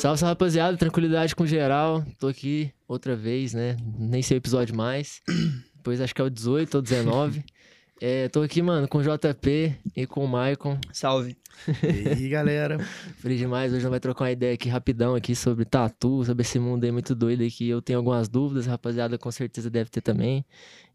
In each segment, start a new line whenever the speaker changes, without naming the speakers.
Salve, salve, rapaziada. Tranquilidade com geral. Tô aqui outra vez, né? Nem sei o episódio mais. Depois acho que é o 18 ou 19. É, tô aqui, mano, com o JP e com o Maicon.
Salve.
E aí, galera?
Feliz demais. Hoje nós vai trocar uma ideia aqui rapidão aqui sobre tatu, sobre esse mundo aí muito doido aí que eu tenho algumas dúvidas, a rapaziada com certeza deve ter também.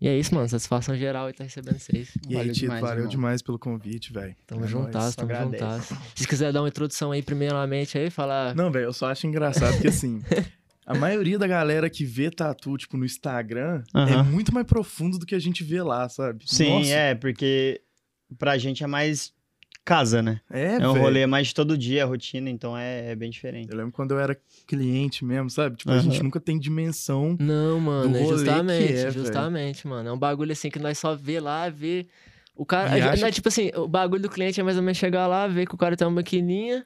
E é isso, mano. Satisfação geral e tá recebendo vocês.
E aí,
Valeu
Tito,
demais,
valeu
irmão.
demais pelo convite, velho.
Tamo
É
juntas, tamo juntas. Se quiser dar uma introdução aí, primeiramente, aí, falar.
Não, velho, eu só acho engraçado que, assim, a maioria da galera que vê tatu, tipo, no Instagram, é
Aham.
muito mais profundo do que a gente vê lá, sabe?
Sim,
Nossa,
é, porque pra gente é mais casa, né?
É,
É, um
velho.
rolê mais de todo dia, a rotina, então é, é bem diferente.
Eu lembro quando eu era cliente mesmo, sabe? Tipo, a
Aham.
gente nunca tem dimensão.
Não, mano,
do
é
que
justamente,
é,
justamente, mano. É um bagulho assim que nós só vê lá, vê. O cara.
E
a-
acha
não é tipo assim, o bagulho do cliente é mais ou menos chegar lá, ver que o cara tem uma maquininha.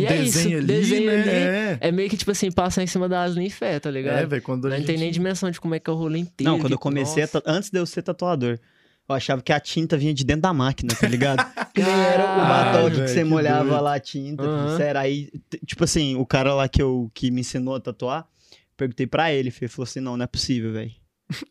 E é isso.
desenho ali,
desenho
né?
ali.
É,
É meio que, tipo assim, passar em cima das linhas e fé, tá ligado?
é velho, quando a
não
gente...
tem nem dimensão de como é que é o rolê inteiro.
Não, quando eu comecei, ta- antes de eu ser tatuador, eu achava que a tinta vinha de dentro da máquina, tá ligado? que nem era o batom que você
que
molhava
doido.
lá a tinta,
Aham.
sério. Aí, tipo assim, o cara lá que, eu, que me ensinou a tatuar, perguntei pra ele, ele falou assim, não, não é possível, velho.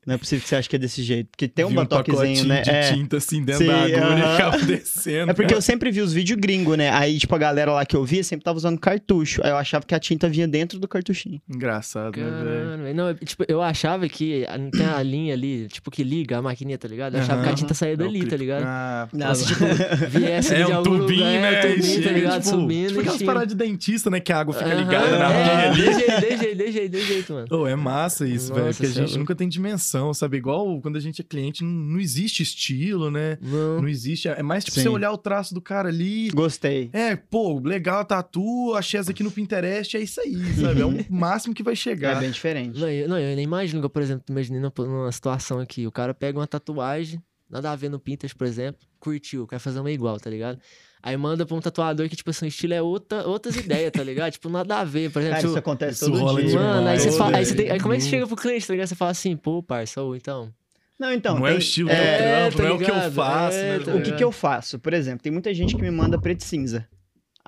Não é possível que você ache que é desse jeito. Porque tem um batoquezinho,
pacotinho
né?
de
É.
tinta, assim, dentro
Sim,
da agulha
aham.
e ficava descendo.
É porque eu sempre vi os vídeos gringo, né? Aí, tipo, a galera lá que eu via sempre tava usando cartucho. Aí eu achava que a tinta vinha dentro do cartuchinho.
Engraçado, né, velho?
Não, eu- tipo, eu achava que tem a linha ali, tipo, que liga a maquininha, tá ligado? Eu achava que a tinta saía
É
dali, tá ligado?
Ah,
Não,
tipo, viesse
É
de
um
algum
tubinho,
lugar,
né?
é, tubinho,
E
tá ligado?
tipo,
Subindo
Tipo aquelas
e
paradas de dentista, né? Que a água fica ligada na
é,
ali.
Desse jeito, desse jeito, mano.
Oh, é massa isso, velho. Porque a
é
gente nunca tem dimensão, sabe? Igual quando a gente é cliente, não, não existe estilo, né?
Não.
Não existe. É mais tipo
Sim.
você olhar o traço do cara ali.
Gostei.
É, pô, legal, tatu, achei essa aqui no Pinterest, é isso aí, sabe? É o máximo que vai
É
chegar.
bem diferente.
Não, eu, não, eu nem imagino que eu, por exemplo, imaginei numa situação aqui. O cara pega uma tatuagem, nada a ver no Pinterest, por exemplo, curtiu, quer fazer uma igual, tá ligado? Aí manda pra um tatuador que, tipo assim, o estilo é outra, outras ideias, tá ligado? Tipo, nada a ver, por exemplo.
Cara,
tipo,
isso acontece
isso
todo
rola
dia.
Mano, aí, você
Ô,
fala, aí, você tem- aí como é que você chega pro cliente, tá ligado? Você fala assim, pô, parça, ou então.
Não, então.
não é o
tem-
estilo
é,
do trampo,
tá
não é o que eu faço,
É,
né?
tá
O que, que eu faço? Por exemplo, tem muita gente que me manda preto e cinza.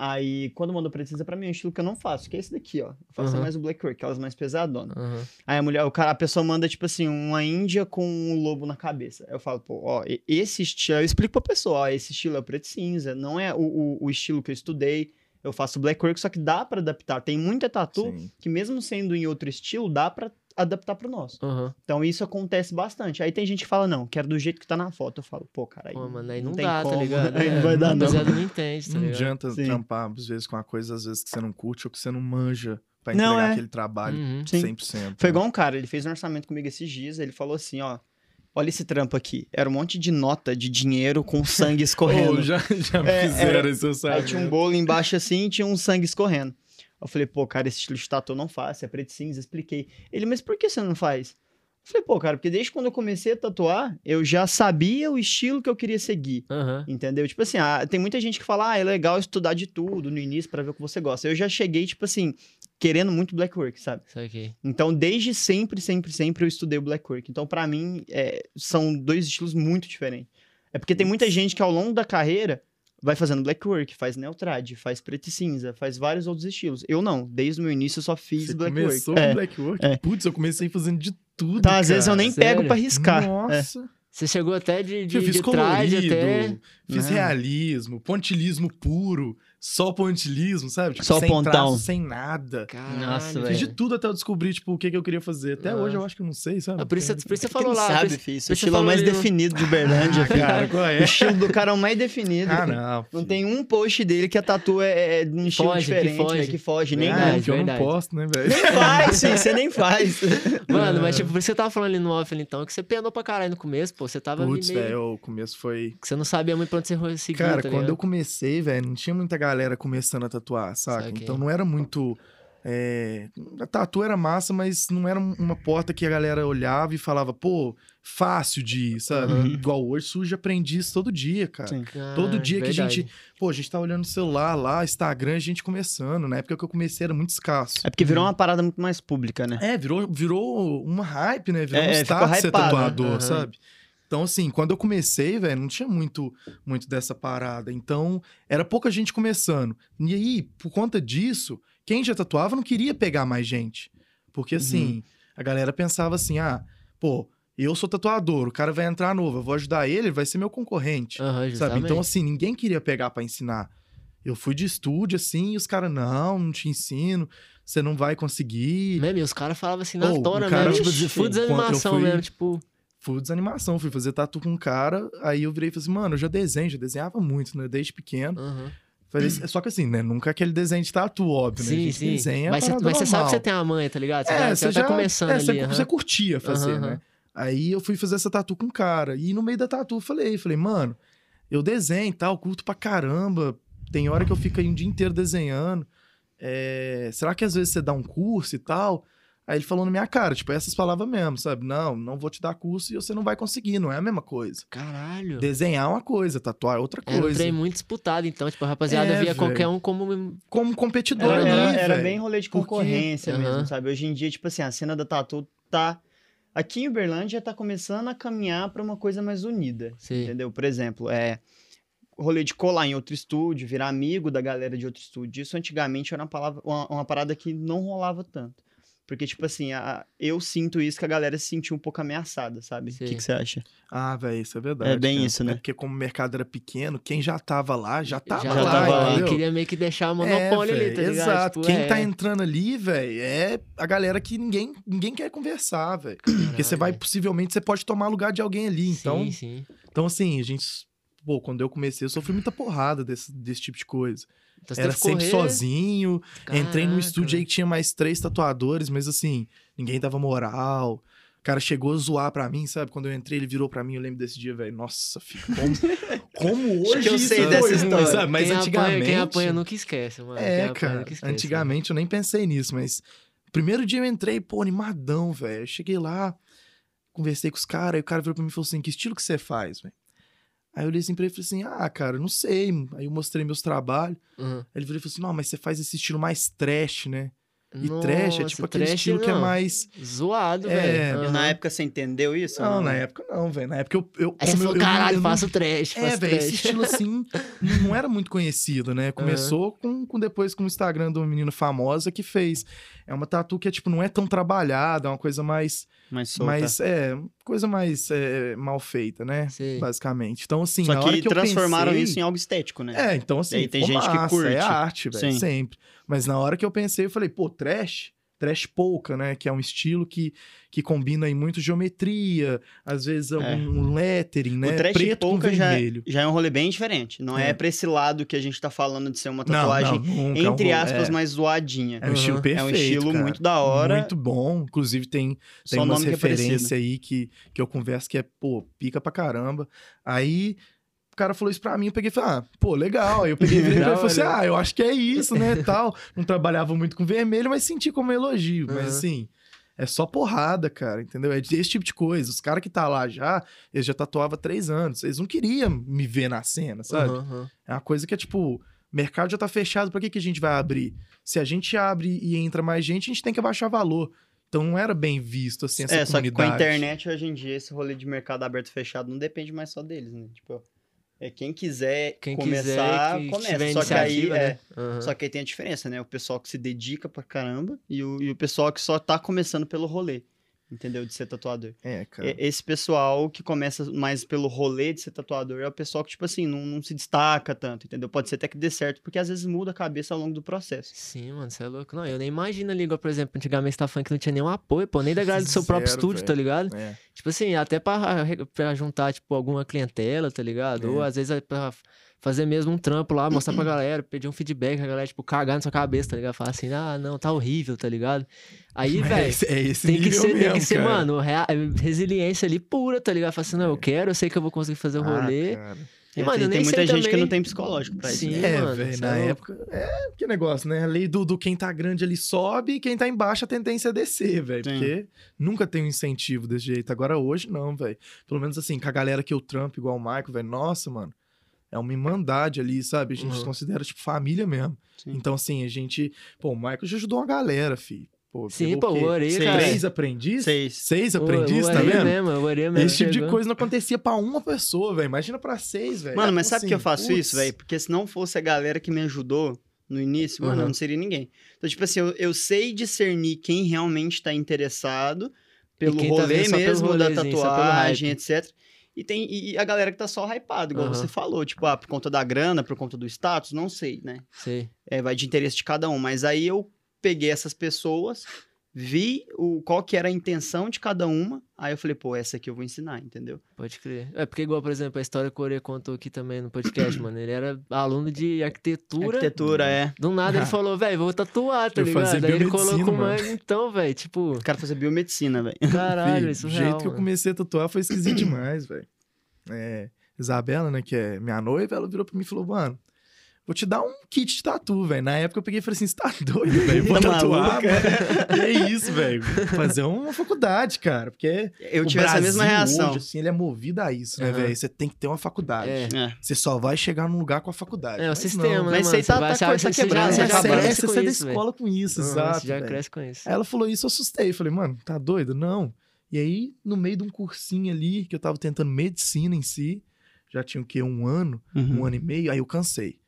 Aí, quando e cinza, pra mim é um estilo que eu não faço, que é esse daqui, ó. Eu faço
Aham.
mais o black work, aquelas mais pesadonas.
Aham.
Aí a mulher, o cara, a pessoa manda, tipo assim, uma índia com um lobo na cabeça. Eu falo, pô, ó, esse estilo, eu explico pra pessoa, ó, esse estilo é o preto e cinza, não é o, o, o estilo que eu estudei. Eu faço black work, só que dá pra adaptar. Tem muita tatu
Sim.
que mesmo sendo em outro estilo, dá pra adaptar pro nosso.
Aham.
Então isso acontece bastante. Aí tem gente que fala, não, quero do jeito que tá na foto. Eu falo, pô, cara, aí,
Pô, mano, aí não,
tem
dá,
como.
tá ligado?
Aí
É,
não vai dar,
a
não.
rapaziada não entende, tá
Não adianta
Sim.
trampar, às vezes, com uma coisa, às vezes, que você não curte ou que você não manja pra
Não,
entregar
é.
aquele trabalho
Uhum.
Sim.
100%.
Foi
né?
igual um cara, ele fez um orçamento comigo esses dias, ele falou assim, ó, olha esse trampo aqui. Era um monte de nota de dinheiro com sangue escorrendo.
Oh, já, já
É,
fizeram
era-
isso, eu
Aí tinha um bolo embaixo assim e tinha um sangue escorrendo. Eu falei, pô, cara, esse estilo de tatu eu não faço, é preto e cinza, expliquei. Ele, mas por que você não faz? Eu falei, pô, cara, porque desde quando eu comecei a tatuar, eu já sabia o estilo que eu queria seguir.
Aham.
Entendeu? Tipo assim, ah, tem muita gente que fala, ah, é legal estudar de tudo no início pra ver o que você gosta. Eu já cheguei, tipo assim, querendo muito black work, sabe?
Isso aqui.
Então, desde sempre, sempre, sempre eu estudei o black work. Então, pra mim, é, são dois estilos muito diferentes. É porque tem muita gente que ao longo da carreira vai fazendo black work, faz neotrad, faz preto e cinza, faz vários outros estilos. Eu não, desde o meu início eu só fiz
Você
black
começou
work.
com
É.
Black Work?
É.
Putz, eu comecei fazendo de tudo,
Então, às vezes eu
cara.
nem
Sério?
pego pra riscar. É.
Nossa.
Você chegou até de, de,
eu fiz
de
colorido,
até.
fiz
Né?
realismo, pontilismo puro, só pontilismo, sabe? Tipo,
Só
sem
pontão.
traço, sem nada.
Caralho,
Nossa,
velho.
Fiz de tudo até eu descobrir, tipo, o que, que eu queria fazer. Até
Nossa.
hoje eu acho que eu não sei, sabe?
Ah, por, isso, por isso você
Quem
falou lá. por
sabe, filho. Estilo é o mais
ali no-
definido de Uberlândia,
Ah,
filho.
cara, qual
O
é?
estilo do cara é o mais definido.
Ah,
filho.
não.
Não
filho.
tem um post dele que a tatu é, é de um estilo
Foge, que
diferente,
foge.
né, que foge, nem
Verdade,
que eu não posto, né, velho?
Nem faz, filho, você nem faz.
Mano, mas tipo, por isso que você tava falando ali no off então, que você penou pra caralho no começo, pô. Você tava
Putz,
meio...
velho, o começo foi.
Que você não sabia muito pra onde você seguir,
Cara,
tá
quando eu comecei, velho, não tinha muita galera começando a tatuar, saca?
Saquei.
Então não era muito. é, A tatu era massa, mas não era uma porta que a galera olhava e falava, pô, fácil de ir, sabe?
Uhum.
Igual hoje, surge aprendiz todo dia, cara.
Sim.
Todo
Ah,
dia que a gente. Pô, a gente tá olhando o celular lá, Instagram, a gente começando. Na época que eu comecei era muito escasso.
É porque virou uma parada muito mais pública, né?
É, virou, virou uma hype, né? Virou
É,
um
ficou
status ser
né?
tatuador,
Aham.
sabe? Então, assim, quando eu comecei, velho, não tinha muito, muito dessa parada. Então, era pouca gente começando. E aí, por conta disso, quem já tatuava não queria pegar mais gente. Porque assim, a galera pensava assim: ah, pô, eu sou tatuador, o cara vai entrar novo, eu vou ajudar ele, ele vai ser meu concorrente.
Aham,
Sabe? Então, assim, ninguém queria pegar pra ensinar. Eu fui de estúdio, assim, e os caras, não, não te ensino, você não vai conseguir.
Mesmo, e os caras falavam assim na
Ô, o
tora
cara-
mesmo, tipo, de full desanimação
fui-
mesmo, tipo...
Fui desanimação, fui fazer tatu com um cara, aí eu virei e falei assim, mano, eu já desenho, já desenhava muito, né, desde pequeno.
aham.
Falei, só que assim, né, nunca aquele desenho de tatu, óbvio, né?
Sim, sim.
desenha
mas você, mas você sabe que você tem a manha, tá ligado? Você,
É,
você já tá começando
é,
ali,
você,
aham.
você curtia fazer, né? Aí eu fui fazer essa tatu com um cara. E no meio da tatu eu falei, falei, mano, eu desenho e tal, curto pra caramba. Tem hora que eu fico aí um dia inteiro desenhando. É, será que às vezes você dá um curso e tal? Aí ele falou na minha cara, tipo, essas palavras mesmo, sabe? Não, não vou te dar curso e você não vai conseguir, não é a mesma coisa.
Caralho.
Desenhar é uma coisa, tatuar é outra
Era um
coisa.
trem muito disputado, então, tipo, a rapaziada
É,
via
velho.
qualquer um como...
Como competidor
Era,
ali,
era- era bem rolê de
Porque-
concorrência
Aham.
mesmo, sabe? Hoje em dia, tipo assim, a cena da tatu tá. Aqui em Uberlândia tá começando a caminhar pra uma coisa mais unida.
Sim.
Entendeu? Por exemplo, é. Rolê de colar em outro estúdio, virar amigo da galera de outro estúdio. Isso antigamente era uma, palavra, uma, uma parada que não rolava tanto. Porque, tipo assim, a- eu sinto isso que a galera se sentiu um pouco ameaçada, sabe? O que, que você acha?
Ah, velho, isso é verdade.
É bem
cara.
isso, né?
É porque como o mercado era pequeno, quem já tava lá, já tava
já
lá,
tava lá.
Ele queria meio que deixar o monopólio
É,
ali, tá ligado?
Exato.
Tipo,
Quem
é,
tá entrando ali, velho, é a galera que ninguém, ninguém quer conversar, velho. Porque você vai, possivelmente, você pode tomar lugar de alguém ali. Então,
Sim, sim.
então assim, a gente. Pô, quando eu comecei, eu sofri muita porrada desse, desse tipo de coisa.
Então,
Era sempre
correr-
sozinho. Entrei num
Caraca,
estúdio aí que tinha mais três tatuadores, mas assim, ninguém dava moral. O cara chegou a zoar pra mim, sabe? Quando eu entrei, ele virou pra mim, eu lembro desse dia, velho. Nossa, filho, como, como hoje
que eu sei
foi
dessa história.
sabe? Mas
quem
antigamente...
Apanha, quem apanha nunca esquece, mano.
É,
apanha
cara.
esquece,
Antigamente eu nem pensei nisso, mas primeiro dia eu entrei, pô, animadão, velho. Cheguei lá, conversei com os caras, aí o cara virou pra mim e falou assim: que estilo que você faz, velho? Aí eu olhei assim pra ele e falei assim: ah, cara, não sei. Aí eu mostrei meus trabalhos.
Uhum.
Aí ele virou e falou assim: não, mas você faz esse estilo mais trash, né? E
Nossa,
trash é tipo aquele
trash
estilo que é
não.
mais.
Zoado,
É,
velho. Aham.
na época você entendeu isso? ou
Não, na época não, velho. Na época eu. eu
Aí você
eu-
falou,
eu não-
caralho,
eu não-
faço trash,
É, velho, esse estilo assim não era muito conhecido, né? Começou com, com depois com o Instagram de uma menina famosa que fez. É uma tatu que é, tipo, não é tão trabalhada, é uma coisa mais.
Mas solta.
mais é, coisa mais é, mal feita, né?
Sei.
Basicamente. Então, assim,
Só
na hora
que,
que eu
transformaram
pensei-
isso em algo estético, né?
É, então assim,
tem gente que
massa,
curte.
É arte, velho,
Sim.
sempre. Mas na hora que eu pensei, eu falei, pô, trash, trash polka, né? Que é um estilo que, que combina aí muito geometria, às vezes algum
É.
um lettering, né?
O trash
Preto
polka já,
vermelho.
já é um rolê bem diferente. Não é,
É.
pra esse lado que a gente tá falando de ser uma
Não,
tatuagem,
não, nunca, é um
entre aspas,
é.
mais zoadinha.
É um estilo
Uhum.
perfeito.
É um estilo
cara.
muito da hora.
Muito bom. Inclusive, tem, tem
Só
umas
é
referências aí que, que eu converso que é, pô, pica pra caramba. Aí cara falou isso pra mim, eu peguei e falei, ah, pô, legal. Aí eu peguei e e falei assim, ah, eu acho que é isso, né, tal. Não trabalhava muito com vermelho, mas senti como elogio. Mas
Uhum.
assim, é só porrada, cara, entendeu? É esse tipo de coisa. Os caras que tá lá já, eles já tatuavam há três anos. Eles não queriam me ver na cena, sabe?
Uhum.
É uma coisa que é tipo, mercado já tá fechado, pra que, que a gente vai abrir? Se a gente abre e entra mais gente, a gente tem que abaixar valor. Então não era bem visto, assim, essa
É, só que com a
comunidade.
internet, hoje em dia, esse rolê de mercado aberto e fechado não depende mais só deles, né? Tipo, é quem quiser
Quem
começar,
quiser que
começa. Só que aí, é,
né? Uhum.
só que aí tem a diferença, né? O pessoal que se dedica pra caramba e o, e o pessoal que só tá começando pelo rolê, entendeu? De ser tatuador.
É, cara.
E- Esse pessoal que começa mais pelo rolê de ser tatuador é o pessoal que, tipo assim, não, não se destaca tanto, entendeu? Pode ser até que dê certo, porque às vezes muda a cabeça ao longo do processo.
Sim, mano, você é louco. Não, eu nem imagino ali, igual, por exemplo, antigamente tá falando que não tinha nenhum apoio, pô, nem da galera do seu próprio
Zero,
estúdio, tá ligado?
É.
Tipo assim, até pra, pra juntar, tipo, alguma clientela, tá ligado?
É.
Ou às vezes é pra fazer mesmo um trampo lá, mostrar pra galera, pedir um feedback, a galera, tipo, cagar na sua cabeça, tá ligado? Falar assim, ah, não, tá horrível, tá ligado? Aí,
Mas
velho,
é esse, é esse
tem que ser, tem que ser,
cara.
mano, rea- resiliência ali pura, tá ligado? Falar assim, não, eu quero, eu sei que eu vou conseguir fazer o
Ah,
rolê.
cara.
E,
É,
mano,
tem,
eu
tem
nem
muita
sei
gente que
também-
não tem psicológico pra isso.
Sim.
né?
É,
mano,
velho, na
é
época. É que negócio, né? A lei do, do quem tá grande ali sobe e quem tá embaixo a tendência é descer, velho. Porque nunca tem um incentivo desse jeito. Agora hoje não, velho. Pelo menos assim, com a galera que eu trampo igual o Michael, velho. Nossa, mano. É uma irmandade ali, sabe? A gente
Uhum.
se considera, tipo, família mesmo.
Sim.
Então, assim, a gente. Pô, o Michael já ajudou uma galera, fi. Pô,
Sim, pô,
o quê?
o Orelha,
Seis.
cara.
Três aprendizes?
Seis.
Seis
O-
aprendizes,
o
tá vendo?
mesmo, o mesmo
Esse tipo de
chegou.
coisa não acontecia pra uma pessoa, velho. Imagina pra seis, velho.
Mano,
É
mas sabe por que eu
assim,
faço
putz.
isso, velho? Porque se não fosse a galera que me ajudou, no início, mano, eu
Aham.
não seria ninguém. Então, tipo assim, eu, eu sei discernir quem realmente tá interessado pelo
tá
rolê
vendo só pelo
mesmo, da tatuagem, etc. E tem e, a galera que tá só hypado, igual
Aham.
você falou, tipo, ah, por conta da grana, por conta do status, não sei, né?
Sei.
É, vai de interesse de cada um. Mas aí eu peguei essas pessoas, vi o, qual que era a intenção de cada uma, aí eu falei, pô, essa aqui eu vou ensinar, entendeu?
Pode crer. É porque, igual, por exemplo, a história que o Ore contou aqui também no podcast, mano. Ele era aluno de arquitetura.
Arquitetura, é.
Do nada ele falou, velho, vou tatuar, tá
Eu fazia
ligado? Aí ele colocou
mano.
mais, então, velho, tipo,
O cara fazer biomedicina, velho.
caralho, isso
o
é
jeito
real,
que eu comecei a tatuar foi esquisito demais, velho. É, Isabela, né, que é minha noiva, ela virou pra mim e falou, mano, vou te dar um kit de tatu, velho. Na época eu peguei e falei assim, você tá doido, velho? Vou
Tá
tatuar. Que é isso, velho? Fazer uma faculdade, cara, porque
Eu
o
tive essa mesma
Brasil
reação.
Hoje, assim, ele é movido a isso, né,
Aham.
velho? Você tem que ter uma faculdade.
É.
É.
Você só vai chegar num lugar com a faculdade.
É, o
Mas
sistema,
não.
né,
Mas aí tá-
Você vai-
tá
você- você já-
quebrando,
você
né?
já
Você, você sai da escola com isso, exato.
Você já cresce com isso.
Aí ela falou isso, eu assustei. Falei, mano, tá doido? Não. E aí, no meio de um cursinho ali, que eu tava tentando medicina em si, já tinha o quê? Um ano,
Uhum.
um ano e meio, aí eu cansei.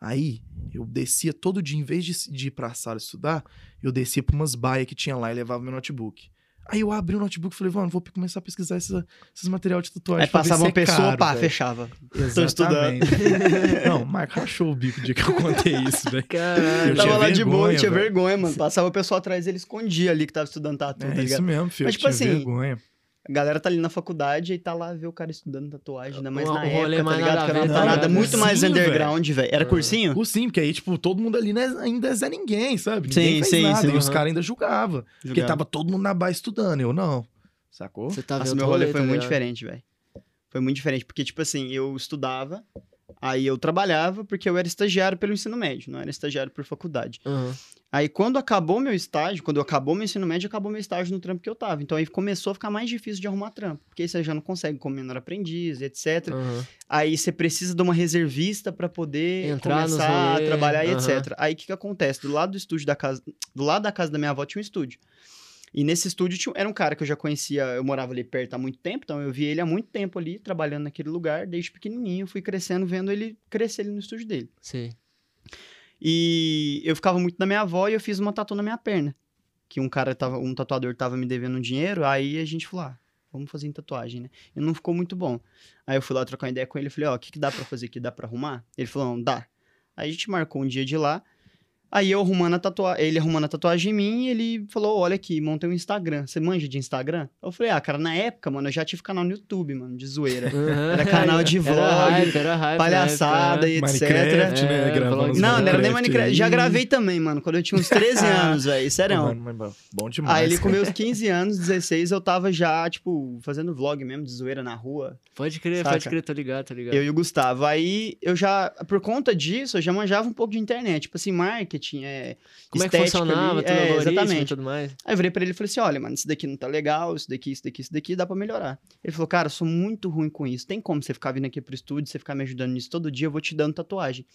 Aí, eu descia todo dia, em vez de, de ir pra sala estudar, eu descia pra umas baias que tinha lá e levava meu notebook. Aí eu abri o notebook e falei, mano, vou começar a pesquisar essa- esses materiais de tatuagem.
Aí passava uma
é
pessoa,
caro,
pá,
velho.
fechava.
Exatamente. Não, o Marco rachou o bico o dia que eu contei isso, velho.
Caralho.
Eu
tava lá de boa, eu tinha vergonha, mano. Passava a pessoa atrás, ele escondia ali que tava estudando tatu,
É
tá
isso
ligado?
mesmo, filho.
Mas,
eu
tipo
tinha
assim,
vergonha.
A galera tá ali na faculdade e tá lá ver o cara estudando tatuagem, ainda mais na época, tá
mais
ligado?
nada
Que era
a
uma
ver,
tá
parada
ligado?
muito mais
Cursinho,
underground, velho. Era
Ah.
cursinho?
Cursinho, porque aí, tipo, todo mundo ali né, ainda é Zé Ninguém, sabe?
Sim,
Ninguém
sim,
nada.
sim.
E os
Aham.
caras ainda julgavam. Porque
Jogava.
tava todo mundo na base estudando, eu não. Sacou?
Você tá
Nossa, meu rolê foi
tá
muito diferente, velho. Foi muito diferente, porque, tipo assim, eu estudava, aí eu trabalhava, porque eu era estagiário pelo ensino médio, não era estagiário por faculdade.
Aham.
Aí, quando acabou meu estágio, quando acabou meu ensino médio, acabou meu estágio no trampo que eu tava. Então, aí começou a ficar mais difícil de arrumar trampo, porque aí você já não consegue como menor aprendiz, etc.
Aham.
Aí você precisa de uma reservista pra poder
Entrar
começar a trabalhar e
aham.
etc. Aí o que, que acontece? Do lado do estúdio da casa, do lado da casa da minha avó tinha um estúdio. E nesse estúdio tinha, era um cara que eu já conhecia, eu morava ali perto há muito tempo, então eu vi ele há muito tempo ali trabalhando naquele lugar, desde pequenininho, fui crescendo, vendo ele crescer ali no estúdio dele.
Sei.
E eu ficava muito na minha avó e eu fiz uma tatu na minha perna. Que um cara tava, um tatuador tava me devendo um dinheiro, aí a gente falou: ah, vamos fazer em tatuagem, né? E não ficou muito bom. Aí eu fui lá trocar uma ideia com ele falei: ó, o que, que dá pra fazer aqui? Dá pra arrumar? Ele falou: não, dá. Aí a gente marcou um dia de lá. Aí eu arrumando a tatuagem, ele arrumando a tatuagem em mim, e ele falou: olha aqui, montei um Instagram. Você manja de Instagram? Eu falei: ah, cara, na época, mano, eu já tive canal no YouTube, mano, de zoeira.
Aham.
Era canal de vlog,
Era hype, era hype.
palhaçada
época,
e etc.
Minecraft,
É,
né? Os
Não, não era nem
Minecraft.
Já gravei também, mano, quando eu tinha uns 13 anos, velho. Sério.
Mano, bom demais.
Aí ele com meus 15 anos, 16, eu tava já, tipo, fazendo vlog mesmo, de zoeira na rua.
Pode crer,
Saca?
pode crer, tô ligado, tô ligado.
Eu e o Gustavo. Aí eu já, por conta disso, eu já manjava um pouco de internet. Tipo assim, marketing, é.
Como é que funcionava, tudo
é, exatamente.
tudo mais.
Aí eu virei pra ele e falei assim: olha, mano, isso daqui não tá legal, isso daqui, isso daqui, isso daqui, dá pra melhorar. Ele falou, cara, eu sou muito ruim com isso. Tem como você ficar vindo aqui pro estúdio, você ficar me ajudando nisso todo dia, eu vou te dando tatuagem.